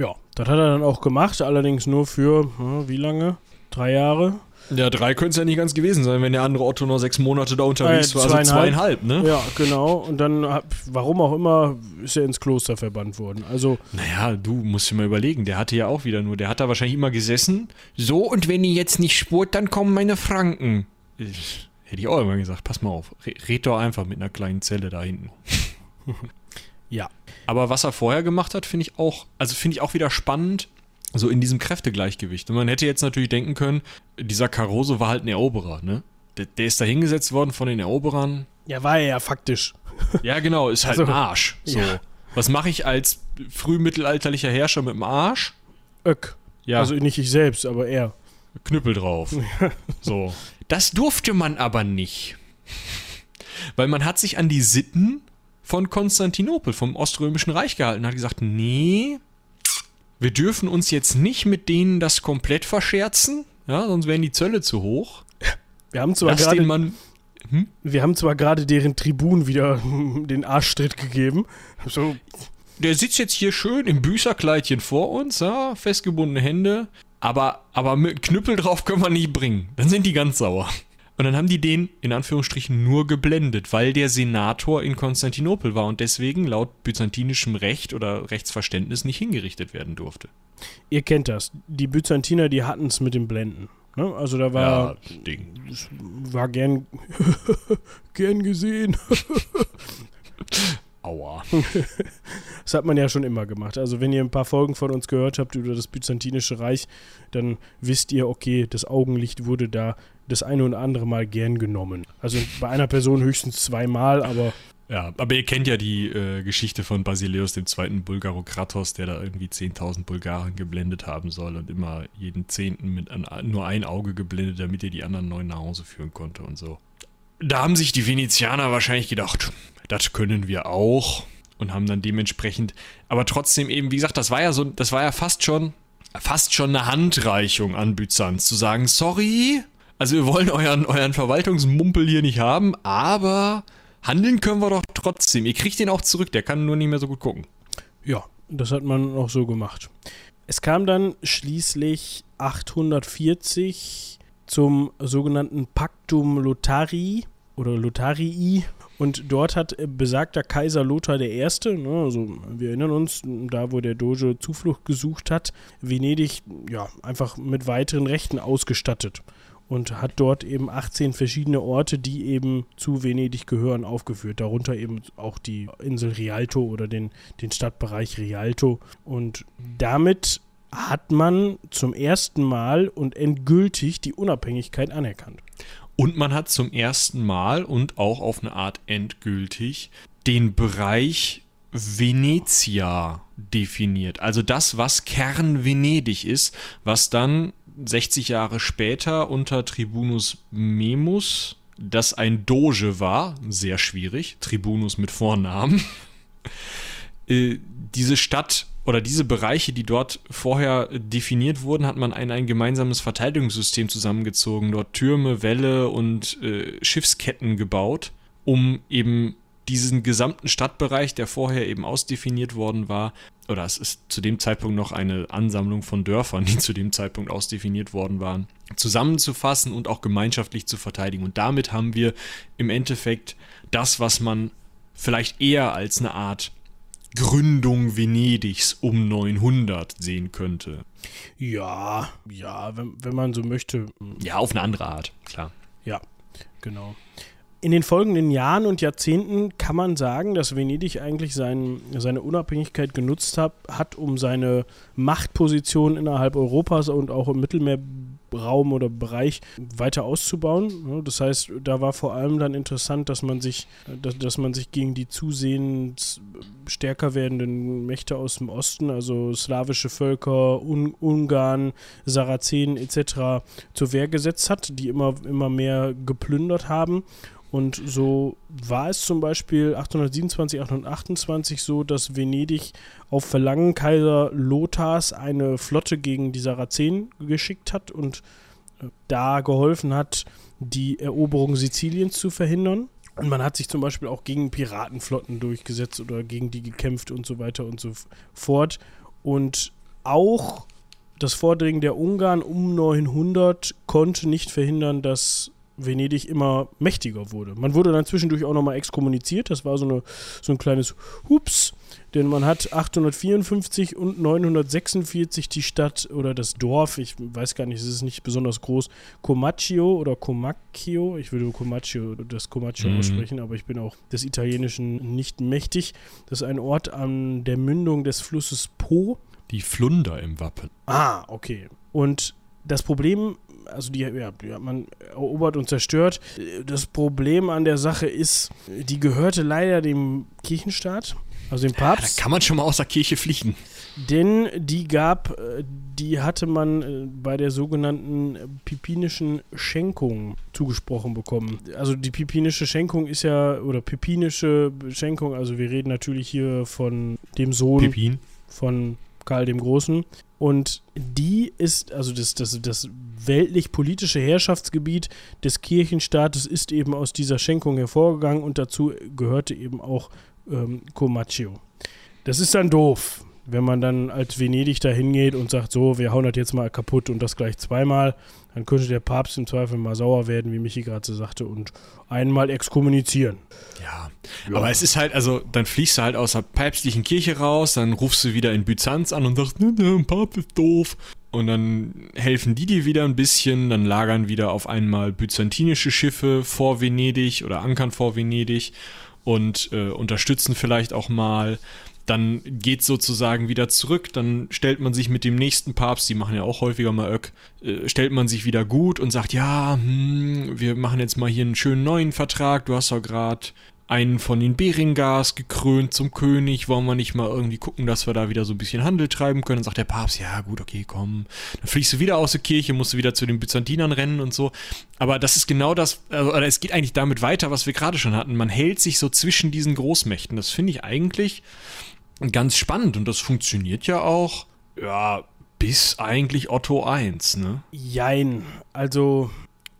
Ja, das hat er dann auch gemacht, allerdings nur für, hm, wie lange? Drei Jahre? Ja, drei könnte es ja nicht ganz gewesen sein, wenn der andere Otto nur sechs Monate da unterwegs äh, war. Also zweieinhalb, ne? Ja, genau. Und dann, warum auch immer, ist er ins Kloster verbannt worden. Also. Naja, du musst dir mal überlegen, der hatte ja auch wieder nur, der hat da wahrscheinlich immer gesessen. So, und wenn ihr jetzt nicht spurt, dann kommen meine Franken. Ich, hätte ich auch immer gesagt, pass mal auf, red doch einfach mit einer kleinen Zelle da hinten. ja. Aber was er vorher gemacht hat, finde ich auch, also finde ich auch wieder spannend so in diesem Kräftegleichgewicht. Und man hätte jetzt natürlich denken können, dieser Caroso war halt ein Eroberer, ne? Der, der ist da hingesetzt worden von den Eroberern. Ja, war er ja faktisch. Ja, genau, ist halt also, ein Arsch. So. Ja. Was mache ich als frühmittelalterlicher Herrscher mit dem Arsch? Öck. Ja. Also nicht ich selbst, aber er. Knüppel drauf. so. Das durfte man aber nicht. Weil man hat sich an die Sitten von Konstantinopel, vom Oströmischen Reich gehalten, hat gesagt, nee, wir dürfen uns jetzt nicht mit denen das komplett verscherzen, ja, sonst wären die Zölle zu hoch. Wir haben zwar gerade hm? Wir haben zwar gerade deren Tribun wieder den Arschtritt gegeben. So. Der sitzt jetzt hier schön im Büßerkleidchen vor uns, ja, festgebundene Hände, aber, aber mit Knüppel drauf können wir nicht bringen. Dann sind die ganz sauer. Und dann haben die den in Anführungsstrichen nur geblendet, weil der Senator in Konstantinopel war und deswegen laut byzantinischem Recht oder Rechtsverständnis nicht hingerichtet werden durfte. Ihr kennt das. Die Byzantiner, die hatten es mit dem Blenden. Ne? Also da war. Ja, Ding. War gern, gern gesehen. Aua. das hat man ja schon immer gemacht. Also wenn ihr ein paar Folgen von uns gehört habt über das Byzantinische Reich, dann wisst ihr, okay, das Augenlicht wurde da das eine oder andere Mal gern genommen. Also bei einer Person höchstens zweimal, aber. Ja, aber ihr kennt ja die äh, Geschichte von Basileus dem zweiten Bulgarokratos, der da irgendwie 10.000 Bulgaren geblendet haben soll und immer jeden Zehnten mit an, nur ein Auge geblendet, damit er die anderen neun nach Hause führen konnte und so. Da haben sich die Venezianer wahrscheinlich gedacht, das können wir auch und haben dann dementsprechend, aber trotzdem eben, wie gesagt, das war ja so, das war ja fast schon, fast schon eine Handreichung an Byzanz, zu sagen, sorry, Also wir wollen euren, euren Verwaltungsmumpel hier nicht haben, aber handeln können wir doch trotzdem. Ihr kriegt den auch zurück, der kann nur nicht mehr so gut gucken. Ja, das hat man auch so gemacht. Es kam dann schließlich 840 zum sogenannten Pactum Lothari oder Lotharii. Und dort hat besagter Kaiser Lothar I., ne, also wir erinnern uns, da wo der Doge Zuflucht gesucht hat, Venedig ja, einfach mit weiteren Rechten ausgestattet und hat dort eben 18 verschiedene Orte, die eben zu Venedig gehören, aufgeführt. Darunter eben auch die Insel Rialto oder den, den Stadtbereich Rialto. Und damit hat man zum ersten Mal und endgültig die Unabhängigkeit anerkannt. Und man hat zum ersten Mal und auch auf eine Art endgültig den Bereich Venezia definiert. Also das, was Kern Venedig ist, was dann 60 Jahre später unter Tribunus Memus, das ein Doge war, sehr schwierig, Tribunus mit Vornamen, äh, diese Stadt oder diese Bereiche, die dort vorher definiert wurden, hat man in ein gemeinsames Verteidigungssystem zusammengezogen, dort Türme, Wälle und äh, Schiffsketten gebaut, um eben diesen gesamten Stadtbereich, der vorher eben ausdefiniert worden war, oder es ist zu dem Zeitpunkt noch eine Ansammlung von Dörfern, die zu dem Zeitpunkt ausdefiniert worden waren, zusammenzufassen und auch gemeinschaftlich zu verteidigen. Und damit haben wir im Endeffekt das, was man vielleicht eher als eine Art Gründung Venedigs um 900 sehen könnte. Ja, ja, wenn, wenn man so möchte. Ja, auf eine andere Art, klar. Ja, genau. In den folgenden Jahren und Jahrzehnten kann man sagen, dass Venedig eigentlich sein, seine Unabhängigkeit genutzt hat, hat, um seine Machtposition innerhalb Europas und auch im Mittelmeerraum oder Bereich weiter auszubauen. Das heißt, da war vor allem dann interessant, dass man sich, dass, dass man sich gegen die zusehends stärker werdenden Mächte aus dem Osten, also slawische Völker, Un Ungarn, Sarazenen etc. zur Wehr gesetzt hat, die immer, immer mehr geplündert haben. Und so war es zum Beispiel 827, 828 so, dass Venedig auf Verlangen Kaiser Lothars eine Flotte gegen die Sarazenen geschickt hat und äh, da geholfen hat, die Eroberung Siziliens zu verhindern. Und man hat sich zum Beispiel auch gegen Piratenflotten durchgesetzt oder gegen die gekämpft und so weiter und so fort. Und auch das Vordringen der Ungarn um 900 konnte nicht verhindern, dass Venedig immer mächtiger wurde. Man wurde dann zwischendurch auch nochmal exkommuniziert. Das war so, eine, so ein kleines Hups, denn man hat 854 und 946 die Stadt oder das Dorf, ich weiß gar nicht, es ist nicht besonders groß, Comacchio oder Comacchio, ich würde Comacchio das Comacchio mhm. aussprechen, aber ich bin auch des Italienischen nicht mächtig. Das ist ein Ort an der Mündung des Flusses Po. Die Flunder im Wappen. Ah, okay. Und das Problem also die, ja, die hat man erobert und zerstört. Das Problem an der Sache ist, die gehörte leider dem Kirchenstaat, also dem Papst. da kann man schon mal aus der Kirche fliegen. Denn die gab, die hatte man äh, bei der sogenannten pipinischen Schenkung zugesprochen bekommen. Also die pipinische Schenkung ist ja, oder pipinische Schenkung, also wir reden natürlich hier von dem Sohn Pipin. von Karl dem Großen. Und die ist, also das, das, das weltlich-politische Herrschaftsgebiet des Kirchenstaates ist eben aus dieser Schenkung hervorgegangen und dazu gehörte eben auch ähm, Comacchio. Das ist dann doof, wenn man dann als Venedig da hingeht und sagt, so, wir hauen das jetzt mal kaputt und das gleich zweimal, dann könnte der Papst im Zweifel mal sauer werden, wie Michi gerade so sagte, und einmal exkommunizieren. Ja. ja. aber es ist halt, also dann fliegst du halt aus der päpstlichen Kirche raus, dann rufst du wieder in Byzanz an und sagst, ne, der Papst ist doof. Und dann helfen die dir wieder ein bisschen, dann lagern wieder auf einmal byzantinische Schiffe vor Venedig oder ankern vor Venedig und äh, unterstützen vielleicht auch mal dann geht sozusagen wieder zurück, dann stellt man sich mit dem nächsten Papst, die machen ja auch häufiger mal Öck, äh, stellt man sich wieder gut und sagt, ja, hm, wir machen jetzt mal hier einen schönen neuen Vertrag, du hast doch gerade einen von den Beringars gekrönt zum König, wollen wir nicht mal irgendwie gucken, dass wir da wieder so ein bisschen Handel treiben können? Dann sagt der Papst, ja gut, okay, komm. Dann fliegst du wieder aus der Kirche, musst du wieder zu den Byzantinern rennen und so. Aber das ist genau das, also, oder es geht eigentlich damit weiter, was wir gerade schon hatten. Man hält sich so zwischen diesen Großmächten. Das finde ich eigentlich ganz spannend und das funktioniert ja auch, ja, bis eigentlich Otto I, ne? Jein. Also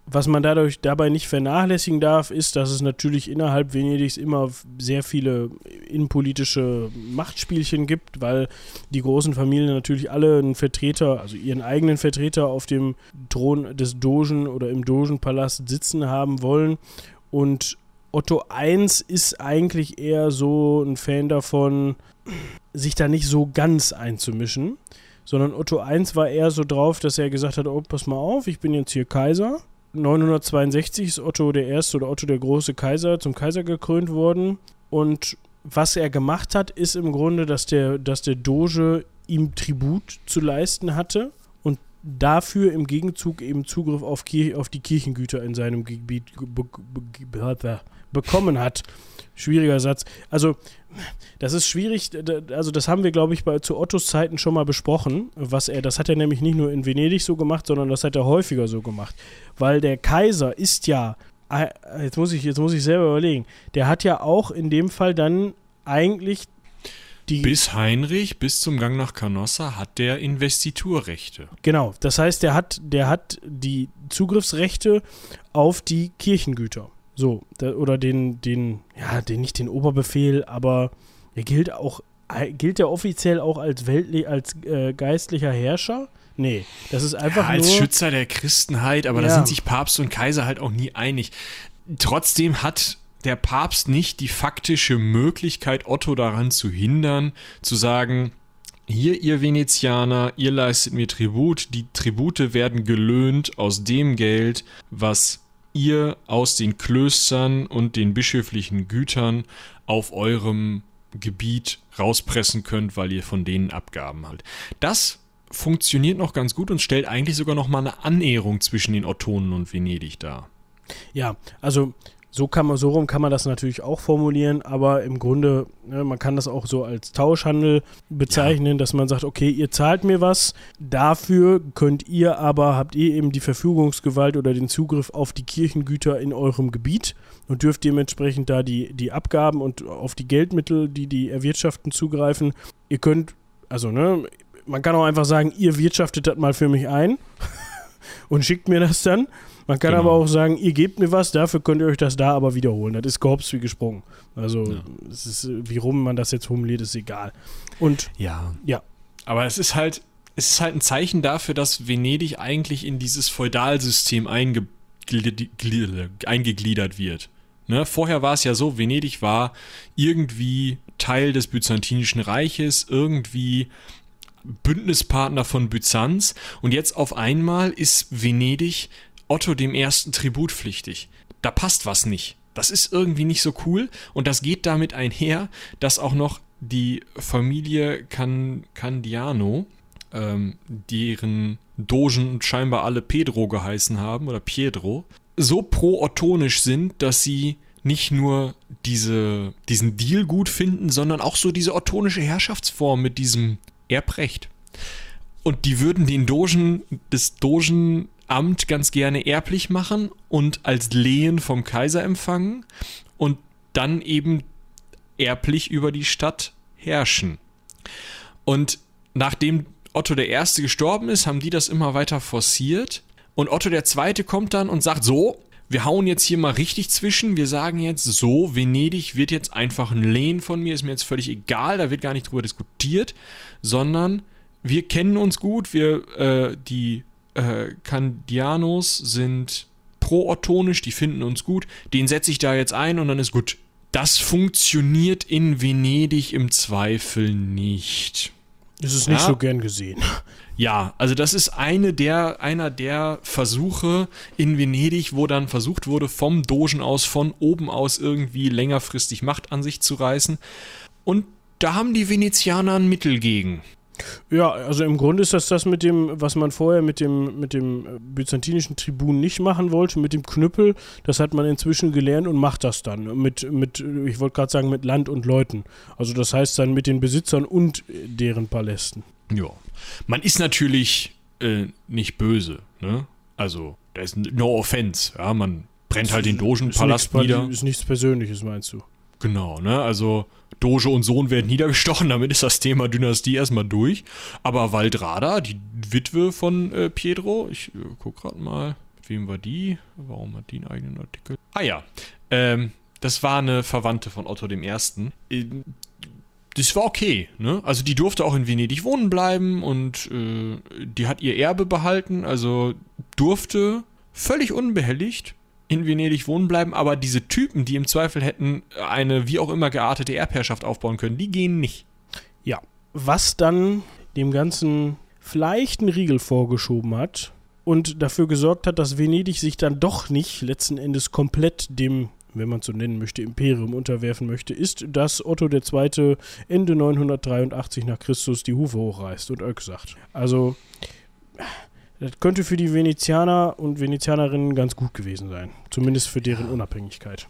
was man dadurch dabei nicht vernachlässigen darf, ist, dass es natürlich innerhalb Venedigs immer sehr viele innenpolitische Machtspielchen gibt, weil die großen Familien natürlich alle einen Vertreter, also ihren eigenen Vertreter auf dem Thron des Dogen oder im Dogenpalast sitzen haben wollen. Und Otto I ist eigentlich eher so ein Fan davon, sich da nicht so ganz einzumischen, sondern Otto I war eher so drauf, dass er gesagt hat, oh, pass mal auf, ich bin jetzt hier Kaiser 962 ist Otto der Erste oder Otto der große Kaiser zum Kaiser gekrönt worden. Und was er gemacht hat, ist im Grunde, dass der, dass der Doge ihm Tribut zu leisten hatte und dafür im Gegenzug eben Zugriff auf, Kir auf die Kirchengüter in seinem Gebiet bekommen hat. Schwieriger Satz. Also, das ist schwierig. Also, das haben wir, glaube ich, bei, zu Ottos Zeiten schon mal besprochen. Was er, das hat er nämlich nicht nur in Venedig so gemacht, sondern das hat er häufiger so gemacht. Weil der Kaiser ist ja, äh, jetzt muss ich, jetzt muss ich selber überlegen, der hat ja auch in dem Fall dann eigentlich die. Bis Heinrich, bis zum Gang nach Canossa hat der Investiturrechte. Genau, das heißt, der hat, der hat die Zugriffsrechte auf die Kirchengüter. So, da, oder den, den, ja, den, nicht den Oberbefehl, aber er gilt auch, gilt er offiziell auch als weltlich, als äh, geistlicher Herrscher? Nee, das ist einfach ja, als nur. Als Schützer der Christenheit, aber ja. da sind sich Papst und Kaiser halt auch nie einig. Trotzdem hat der Papst nicht die faktische Möglichkeit, Otto daran zu hindern, zu sagen, hier, ihr Venezianer, ihr leistet mir Tribut, die Tribute werden gelöhnt aus dem Geld, was ihr aus den Klöstern und den bischöflichen Gütern auf eurem Gebiet rauspressen könnt, weil ihr von denen Abgaben halt. Das funktioniert noch ganz gut und stellt eigentlich sogar noch mal eine Annäherung zwischen den Ottonen und Venedig dar. Ja, also so kann man, so rum kann man das natürlich auch formulieren, aber im Grunde, ne, man kann das auch so als Tauschhandel bezeichnen, ja. dass man sagt, okay, ihr zahlt mir was, dafür könnt ihr aber, habt ihr eben die Verfügungsgewalt oder den Zugriff auf die Kirchengüter in eurem Gebiet und dürft dementsprechend da die, die Abgaben und auf die Geldmittel, die die erwirtschaften, zugreifen. Ihr könnt, also ne, man kann auch einfach sagen, ihr wirtschaftet das mal für mich ein und schickt mir das dann. Man kann genau. aber auch sagen, ihr gebt mir was, dafür könnt ihr euch das da aber wiederholen. Das ist gehops wie gesprungen. Also, ja. es ist, wie rum man das jetzt formuliert, ist egal. Und ja. Ja. Aber es ist halt, es ist halt ein Zeichen dafür, dass Venedig eigentlich in dieses Feudalsystem einge eingegliedert wird. Ne? Vorher war es ja so, Venedig war irgendwie Teil des Byzantinischen Reiches, irgendwie Bündnispartner von Byzanz und jetzt auf einmal ist Venedig Otto dem ersten tributpflichtig. Da passt was nicht. Das ist irgendwie nicht so cool und das geht damit einher, dass auch noch die Familie Can Candiano, ähm, deren Dogen scheinbar alle Pedro geheißen haben oder Pietro, so pro-ottonisch sind, dass sie nicht nur diese, diesen Deal gut finden, sondern auch so diese ottonische Herrschaftsform mit diesem Erbrecht. Und die würden den Dogen, des Dogen Amt ganz gerne erblich machen und als Lehen vom Kaiser empfangen und dann eben erblich über die Stadt herrschen. Und nachdem Otto I. gestorben ist, haben die das immer weiter forciert. Und Otto II. kommt dann und sagt: So, wir hauen jetzt hier mal richtig zwischen. Wir sagen jetzt so, Venedig wird jetzt einfach ein Lehen von mir, ist mir jetzt völlig egal, da wird gar nicht drüber diskutiert, sondern wir kennen uns gut, wir, äh, die äh, Candianos sind pro-ottonisch, die finden uns gut, den setze ich da jetzt ein und dann ist gut. Das funktioniert in Venedig im Zweifel nicht. Das ist nicht ja? so gern gesehen. Ja, also das ist eine der, einer der Versuche in Venedig, wo dann versucht wurde, vom Dogen aus, von oben aus irgendwie längerfristig Macht an sich zu reißen. Und da haben die Venezianer ein Mittel gegen. Ja, also im Grunde ist das das mit dem, was man vorher mit dem, mit dem byzantinischen Tribun nicht machen wollte, mit dem Knüppel. Das hat man inzwischen gelernt und macht das dann. Mit, mit ich wollte gerade sagen, mit Land und Leuten. Also das heißt dann mit den Besitzern und deren Palästen. Ja. Man ist natürlich äh, nicht böse, ne? Also, da ist no offense. Ja, man brennt halt den Dogenpalast nieder. Ist nichts Persönliches, meinst du? Genau, ne? Also Doge und Sohn werden niedergestochen, damit ist das Thema Dynastie erstmal durch. Aber Valdrada, die Witwe von äh, Pietro, ich äh, guck gerade mal, wem war die? Warum hat die einen eigenen Artikel? Ah ja, ähm, das war eine Verwandte von Otto dem Ersten. Äh, das war okay, ne? Also die durfte auch in Venedig wohnen bleiben und äh, die hat ihr Erbe behalten, also durfte völlig unbehelligt in Venedig wohnen bleiben, aber diese Typen, die im Zweifel hätten eine wie auch immer geartete Erbherrschaft aufbauen können, die gehen nicht. Ja, was dann dem Ganzen vielleicht einen Riegel vorgeschoben hat und dafür gesorgt hat, dass Venedig sich dann doch nicht letzten Endes komplett dem wenn man es so nennen möchte, Imperium unterwerfen möchte, ist, dass Otto II. Ende 983 nach Christus die Hufe hochreißt und Ök sagt. Also das könnte für die Venezianer und Venezianerinnen ganz gut gewesen sein. Zumindest für deren ja. Unabhängigkeit.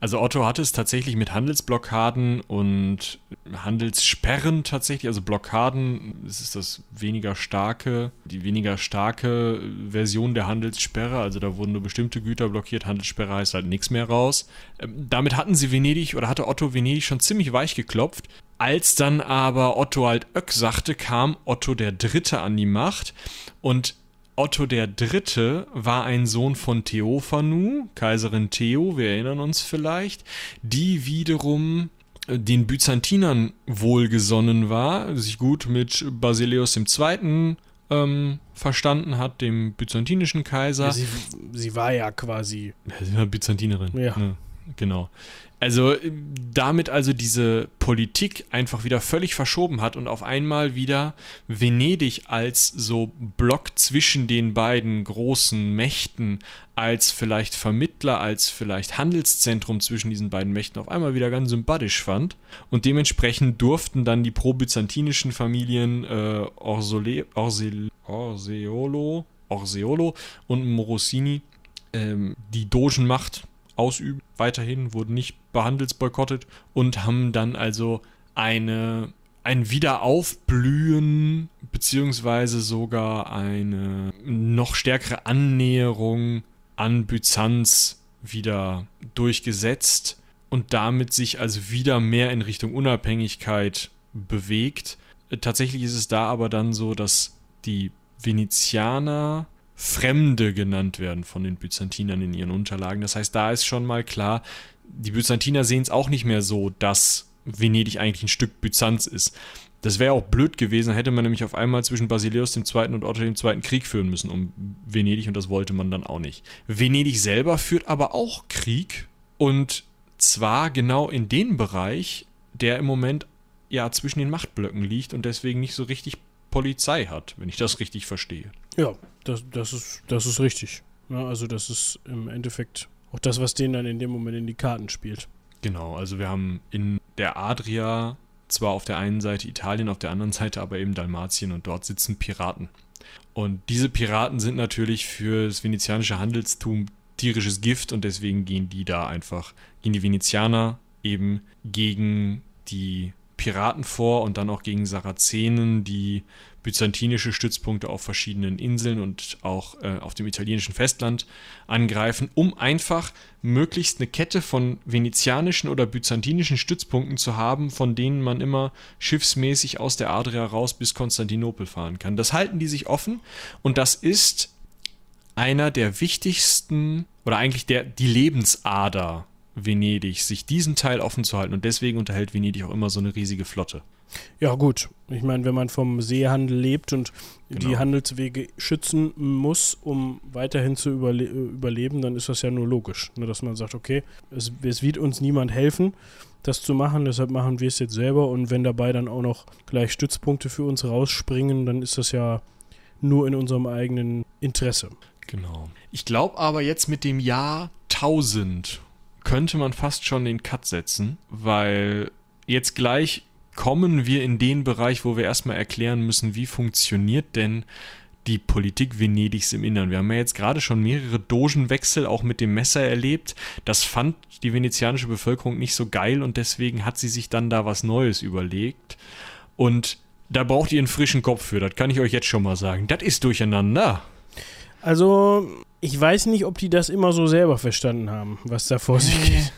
Also Otto hatte es tatsächlich mit Handelsblockaden und Handelssperren tatsächlich, also Blockaden, das ist das weniger starke, die weniger starke Version der Handelssperre, also da wurden nur bestimmte Güter blockiert, Handelssperre heißt halt nichts mehr raus. Ähm, damit hatten sie Venedig oder hatte Otto Venedig schon ziemlich weich geklopft. Als dann aber Otto halt Öck sagte, kam Otto der Dritte an die Macht und Otto III. war ein Sohn von Theophanu, Kaiserin Theo, wir erinnern uns vielleicht, die wiederum äh, den Byzantinern wohlgesonnen war, sich gut mit Basileus II. Ähm, verstanden hat, dem byzantinischen Kaiser. Ja, sie, sie, war ja quasi. Ja, sie war Byzantinerin. Ja. Ne, genau. Also damit also diese Politik einfach wieder völlig verschoben hat und auf einmal wieder Venedig als so Block zwischen den beiden großen Mächten, als vielleicht Vermittler, als vielleicht Handelszentrum zwischen diesen beiden Mächten auf einmal wieder ganz sympathisch fand. Und dementsprechend durften dann die pro-byzantinischen Familien äh, Orsole, Orse, Orseolo, Orseolo und Morosini ähm, die Dogenmacht ausüben. Weiterhin wurden nicht behandelsboykottet und haben dann also eine ein Wiederaufblühen beziehungsweise sogar eine noch stärkere Annäherung an Byzanz wieder durchgesetzt und damit sich also wieder mehr in Richtung Unabhängigkeit bewegt. Tatsächlich ist es da aber dann so, dass die Venezianer Fremde genannt werden von den Byzantinern in ihren Unterlagen. Das heißt, da ist schon mal klar, die Byzantiner sehen es auch nicht mehr so, dass Venedig eigentlich ein Stück Byzanz ist. Das wäre auch blöd gewesen, hätte man nämlich auf einmal zwischen Basileus II. und Otto II. Krieg führen müssen um Venedig und das wollte man dann auch nicht. Venedig selber führt aber auch Krieg und zwar genau in den Bereich, der im Moment ja zwischen den Machtblöcken liegt und deswegen nicht so richtig Polizei hat, wenn ich das richtig verstehe. Ja, das, das, ist, das ist richtig. Ja, also das ist im Endeffekt auch das, was denen dann in dem Moment in die Karten spielt. Genau, also wir haben in der Adria zwar auf der einen Seite Italien, auf der anderen Seite aber eben Dalmatien und dort sitzen Piraten. Und diese Piraten sind natürlich für das venezianische Handelstum tierisches Gift und deswegen gehen die da einfach, gehen die Venezianer eben gegen die Piraten vor und dann auch gegen Sarazenen, die byzantinische Stützpunkte auf verschiedenen Inseln und auch äh, auf dem italienischen Festland angreifen, um einfach möglichst eine Kette von venezianischen oder byzantinischen Stützpunkten zu haben, von denen man immer schiffsmäßig aus der Adria raus bis Konstantinopel fahren kann. Das halten die sich offen und das ist einer der wichtigsten oder eigentlich der die Lebensader Venedig, sich diesen Teil offen zu halten. Und deswegen unterhält Venedig auch immer so eine riesige Flotte. Ja, gut. Ich meine, wenn man vom Seehandel lebt und genau. die Handelswege schützen muss, um weiterhin zu überle überleben, dann ist das ja nur logisch, ne, dass man sagt, okay, es, es wird uns niemand helfen, das zu machen, deshalb machen wir es jetzt selber. Und wenn dabei dann auch noch gleich Stützpunkte für uns rausspringen, dann ist das ja nur in unserem eigenen Interesse. Genau. Ich glaube aber jetzt mit dem Jahr 1000 könnte man fast schon den Cut setzen, weil jetzt gleich kommen wir in den Bereich, wo wir erstmal erklären müssen, wie funktioniert denn die Politik Venedigs im Innern. Wir haben ja jetzt gerade schon mehrere Dogenwechsel auch mit dem Messer erlebt. Das fand die venezianische Bevölkerung nicht so geil und deswegen hat sie sich dann da was Neues überlegt. Und da braucht ihr einen frischen Kopf für, das kann ich euch jetzt schon mal sagen. Das ist durcheinander. Also, ich weiß nicht, ob die das immer so selber verstanden haben, was da vor sich geht.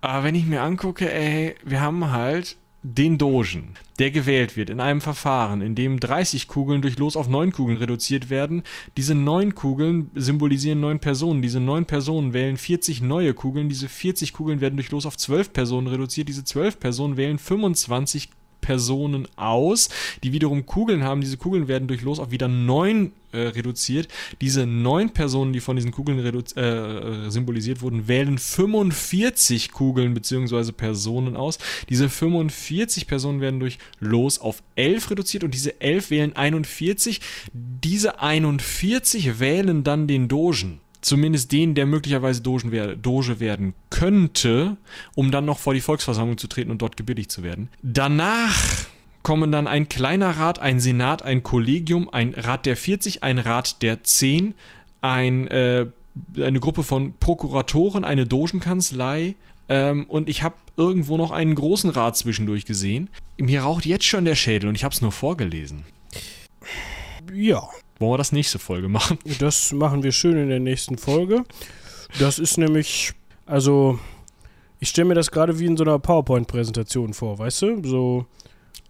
Aber wenn ich mir angucke, ey, wir haben halt den Dogen, der gewählt wird in einem Verfahren, in dem 30 Kugeln durch Los auf 9 Kugeln reduziert werden. Diese 9 Kugeln symbolisieren 9 Personen. Diese 9 Personen wählen 40 neue Kugeln. Diese 40 Kugeln werden durch Los auf 12 Personen reduziert. Diese 12 Personen wählen 25 Personen aus, die wiederum Kugeln haben. Diese Kugeln werden durch Los auf wieder neun äh, reduziert. Diese neun Personen, die von diesen Kugeln äh, symbolisiert wurden, wählen 45 Kugeln bzw. Personen aus. Diese 45 Personen werden durch Los auf 11 reduziert und diese 11 wählen 41. Diese 41 wählen dann den Dogen zumindest den, der möglicherweise Dogen wer Doge werden könnte, um dann noch vor die Volksversammlung zu treten und dort gebilligt zu werden. Danach kommen dann ein kleiner Rat, ein Senat, ein Kollegium, ein Rat der 40, ein Rat der 10, ein, äh, eine Gruppe von Prokuratoren, eine Dogenkanzlei, ähm, und ich habe irgendwo noch einen großen Rat zwischendurch gesehen. Mir raucht jetzt schon der Schädel und ich habe es nur vorgelesen. Ja, wollen wir das nächste Folge machen? Das machen wir schön in der nächsten Folge. Das ist nämlich, also, ich stelle mir das gerade wie in so einer PowerPoint-Präsentation vor, weißt du? So.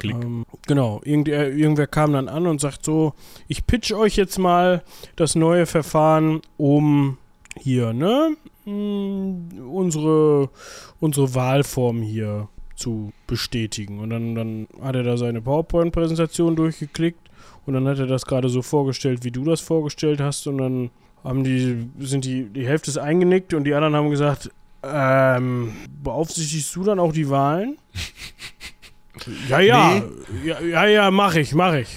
Ähm, genau, Irgend, irgendwer kam dann an und sagt so, ich pitch euch jetzt mal das neue Verfahren, um hier, ne, hm, unsere, unsere Wahlform hier zu bestätigen. Und dann, dann hat er da seine PowerPoint-Präsentation durchgeklickt und dann hat er das gerade so vorgestellt, wie du das vorgestellt hast. Und dann haben die, sind die, die Hälfte ist eingenickt und die anderen haben gesagt, ähm, beaufsichtigst du dann auch die Wahlen? ja, ja, nee. ja, ja, ja, mach ich, mach ich.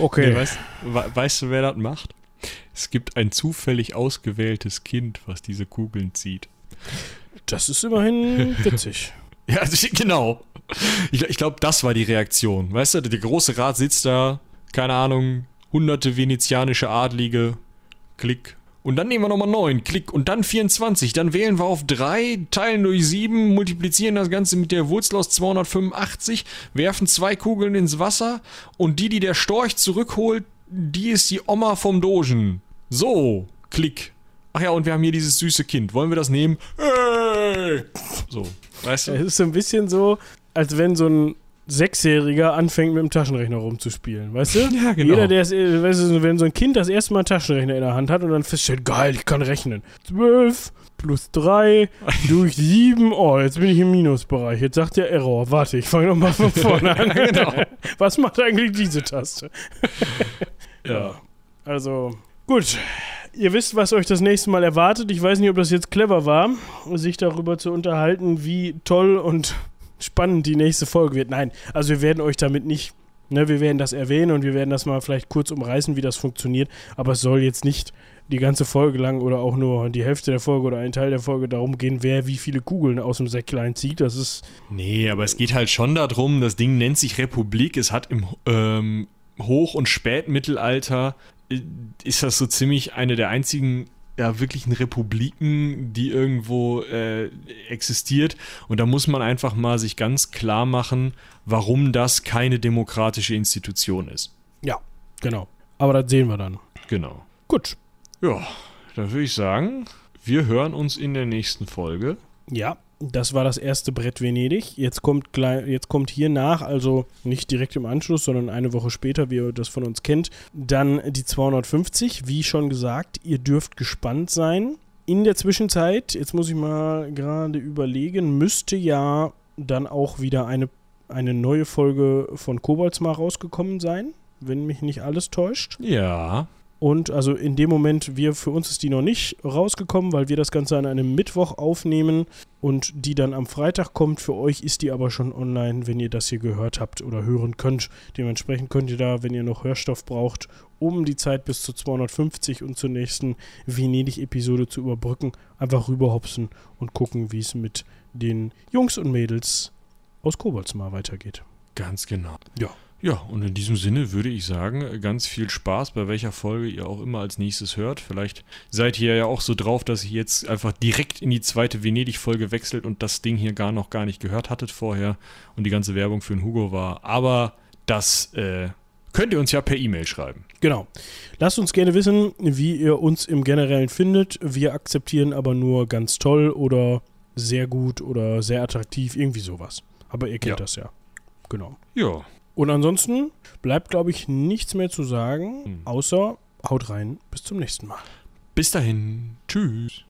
Okay. Nee, weißt, weißt du, wer das macht? Es gibt ein zufällig ausgewähltes Kind, was diese Kugeln zieht. Das ist immerhin witzig. ja, also, genau. Ich, ich glaube, das war die Reaktion. Weißt du, der große Rat sitzt da, keine Ahnung, hunderte venezianische Adlige, klick. Und dann nehmen wir nochmal 9, klick. Und dann 24. Dann wählen wir auf 3, teilen durch 7, multiplizieren das Ganze mit der Wurzel aus 285, werfen zwei Kugeln ins Wasser und die, die der Storch zurückholt, die ist die Oma vom Dogen. So, klick. Ach ja, und wir haben hier dieses süße Kind. Wollen wir das nehmen? So, weißt du? Es ist so ein bisschen so, als wenn so ein Sechsjähriger anfängt mit dem Taschenrechner rumzuspielen, weißt du? Ja, genau. Jeder, der ist, weißt du, wenn so ein Kind das erste Mal einen Taschenrechner in der Hand hat und dann feststellt, geil, ich kann rechnen. Zwölf plus drei durch sieben, oh, jetzt bin ich im Minusbereich. Jetzt sagt der Error. Warte, ich fange nochmal von vorne an. genau. Was macht eigentlich diese Taste? ja. Also, gut. Ihr wisst, was euch das nächste Mal erwartet. Ich weiß nicht, ob das jetzt clever war, sich darüber zu unterhalten, wie toll und spannend die nächste Folge wird. Nein, also wir werden euch damit nicht, ne, wir werden das erwähnen und wir werden das mal vielleicht kurz umreißen, wie das funktioniert, aber es soll jetzt nicht die ganze Folge lang oder auch nur die Hälfte der Folge oder ein Teil der Folge darum gehen, wer wie viele Kugeln aus dem Säcklein zieht. Das ist. Nee, aber es geht halt schon darum, das Ding nennt sich Republik. Es hat im ähm, Hoch- und Spätmittelalter äh, ist das so ziemlich eine der einzigen ja, wirklichen Republiken, die irgendwo äh, existiert. Und da muss man einfach mal sich ganz klar machen, warum das keine demokratische Institution ist. Ja, genau. Aber das sehen wir dann. Genau. Gut. Ja, dann würde ich sagen, wir hören uns in der nächsten Folge. Ja. Das war das erste Brett Venedig. Jetzt kommt, jetzt kommt hier nach, also nicht direkt im Anschluss, sondern eine Woche später, wie ihr das von uns kennt, dann die 250. Wie schon gesagt, ihr dürft gespannt sein. In der Zwischenzeit, jetzt muss ich mal gerade überlegen, müsste ja dann auch wieder eine, eine neue Folge von Koboldsmar rausgekommen sein, wenn mich nicht alles täuscht. Ja. Und also in dem Moment, wir, für uns ist die noch nicht rausgekommen, weil wir das Ganze an einem Mittwoch aufnehmen und die dann am Freitag kommt. Für euch ist die aber schon online, wenn ihr das hier gehört habt oder hören könnt. Dementsprechend könnt ihr da, wenn ihr noch Hörstoff braucht, um die Zeit bis zu 250 und zur nächsten Venedig-Episode zu überbrücken, einfach rüberhopsen und gucken, wie es mit den Jungs und Mädels aus Koboldsmar weitergeht. Ganz genau. Ja. Ja, und in diesem Sinne würde ich sagen, ganz viel Spaß, bei welcher Folge ihr auch immer als nächstes hört. Vielleicht seid ihr ja auch so drauf, dass ihr jetzt einfach direkt in die zweite Venedig-Folge wechselt und das Ding hier gar noch gar nicht gehört hattet vorher und die ganze Werbung für den Hugo war. Aber das äh, könnt ihr uns ja per E-Mail schreiben. Genau. Lasst uns gerne wissen, wie ihr uns im Generellen findet. Wir akzeptieren aber nur ganz toll oder sehr gut oder sehr attraktiv, irgendwie sowas. Aber ihr kennt ja. das ja. Genau. Ja. Und ansonsten bleibt, glaube ich, nichts mehr zu sagen, Hm. außer haut rein. Bis zum nächsten Mal. Bis dahin. Tschüss.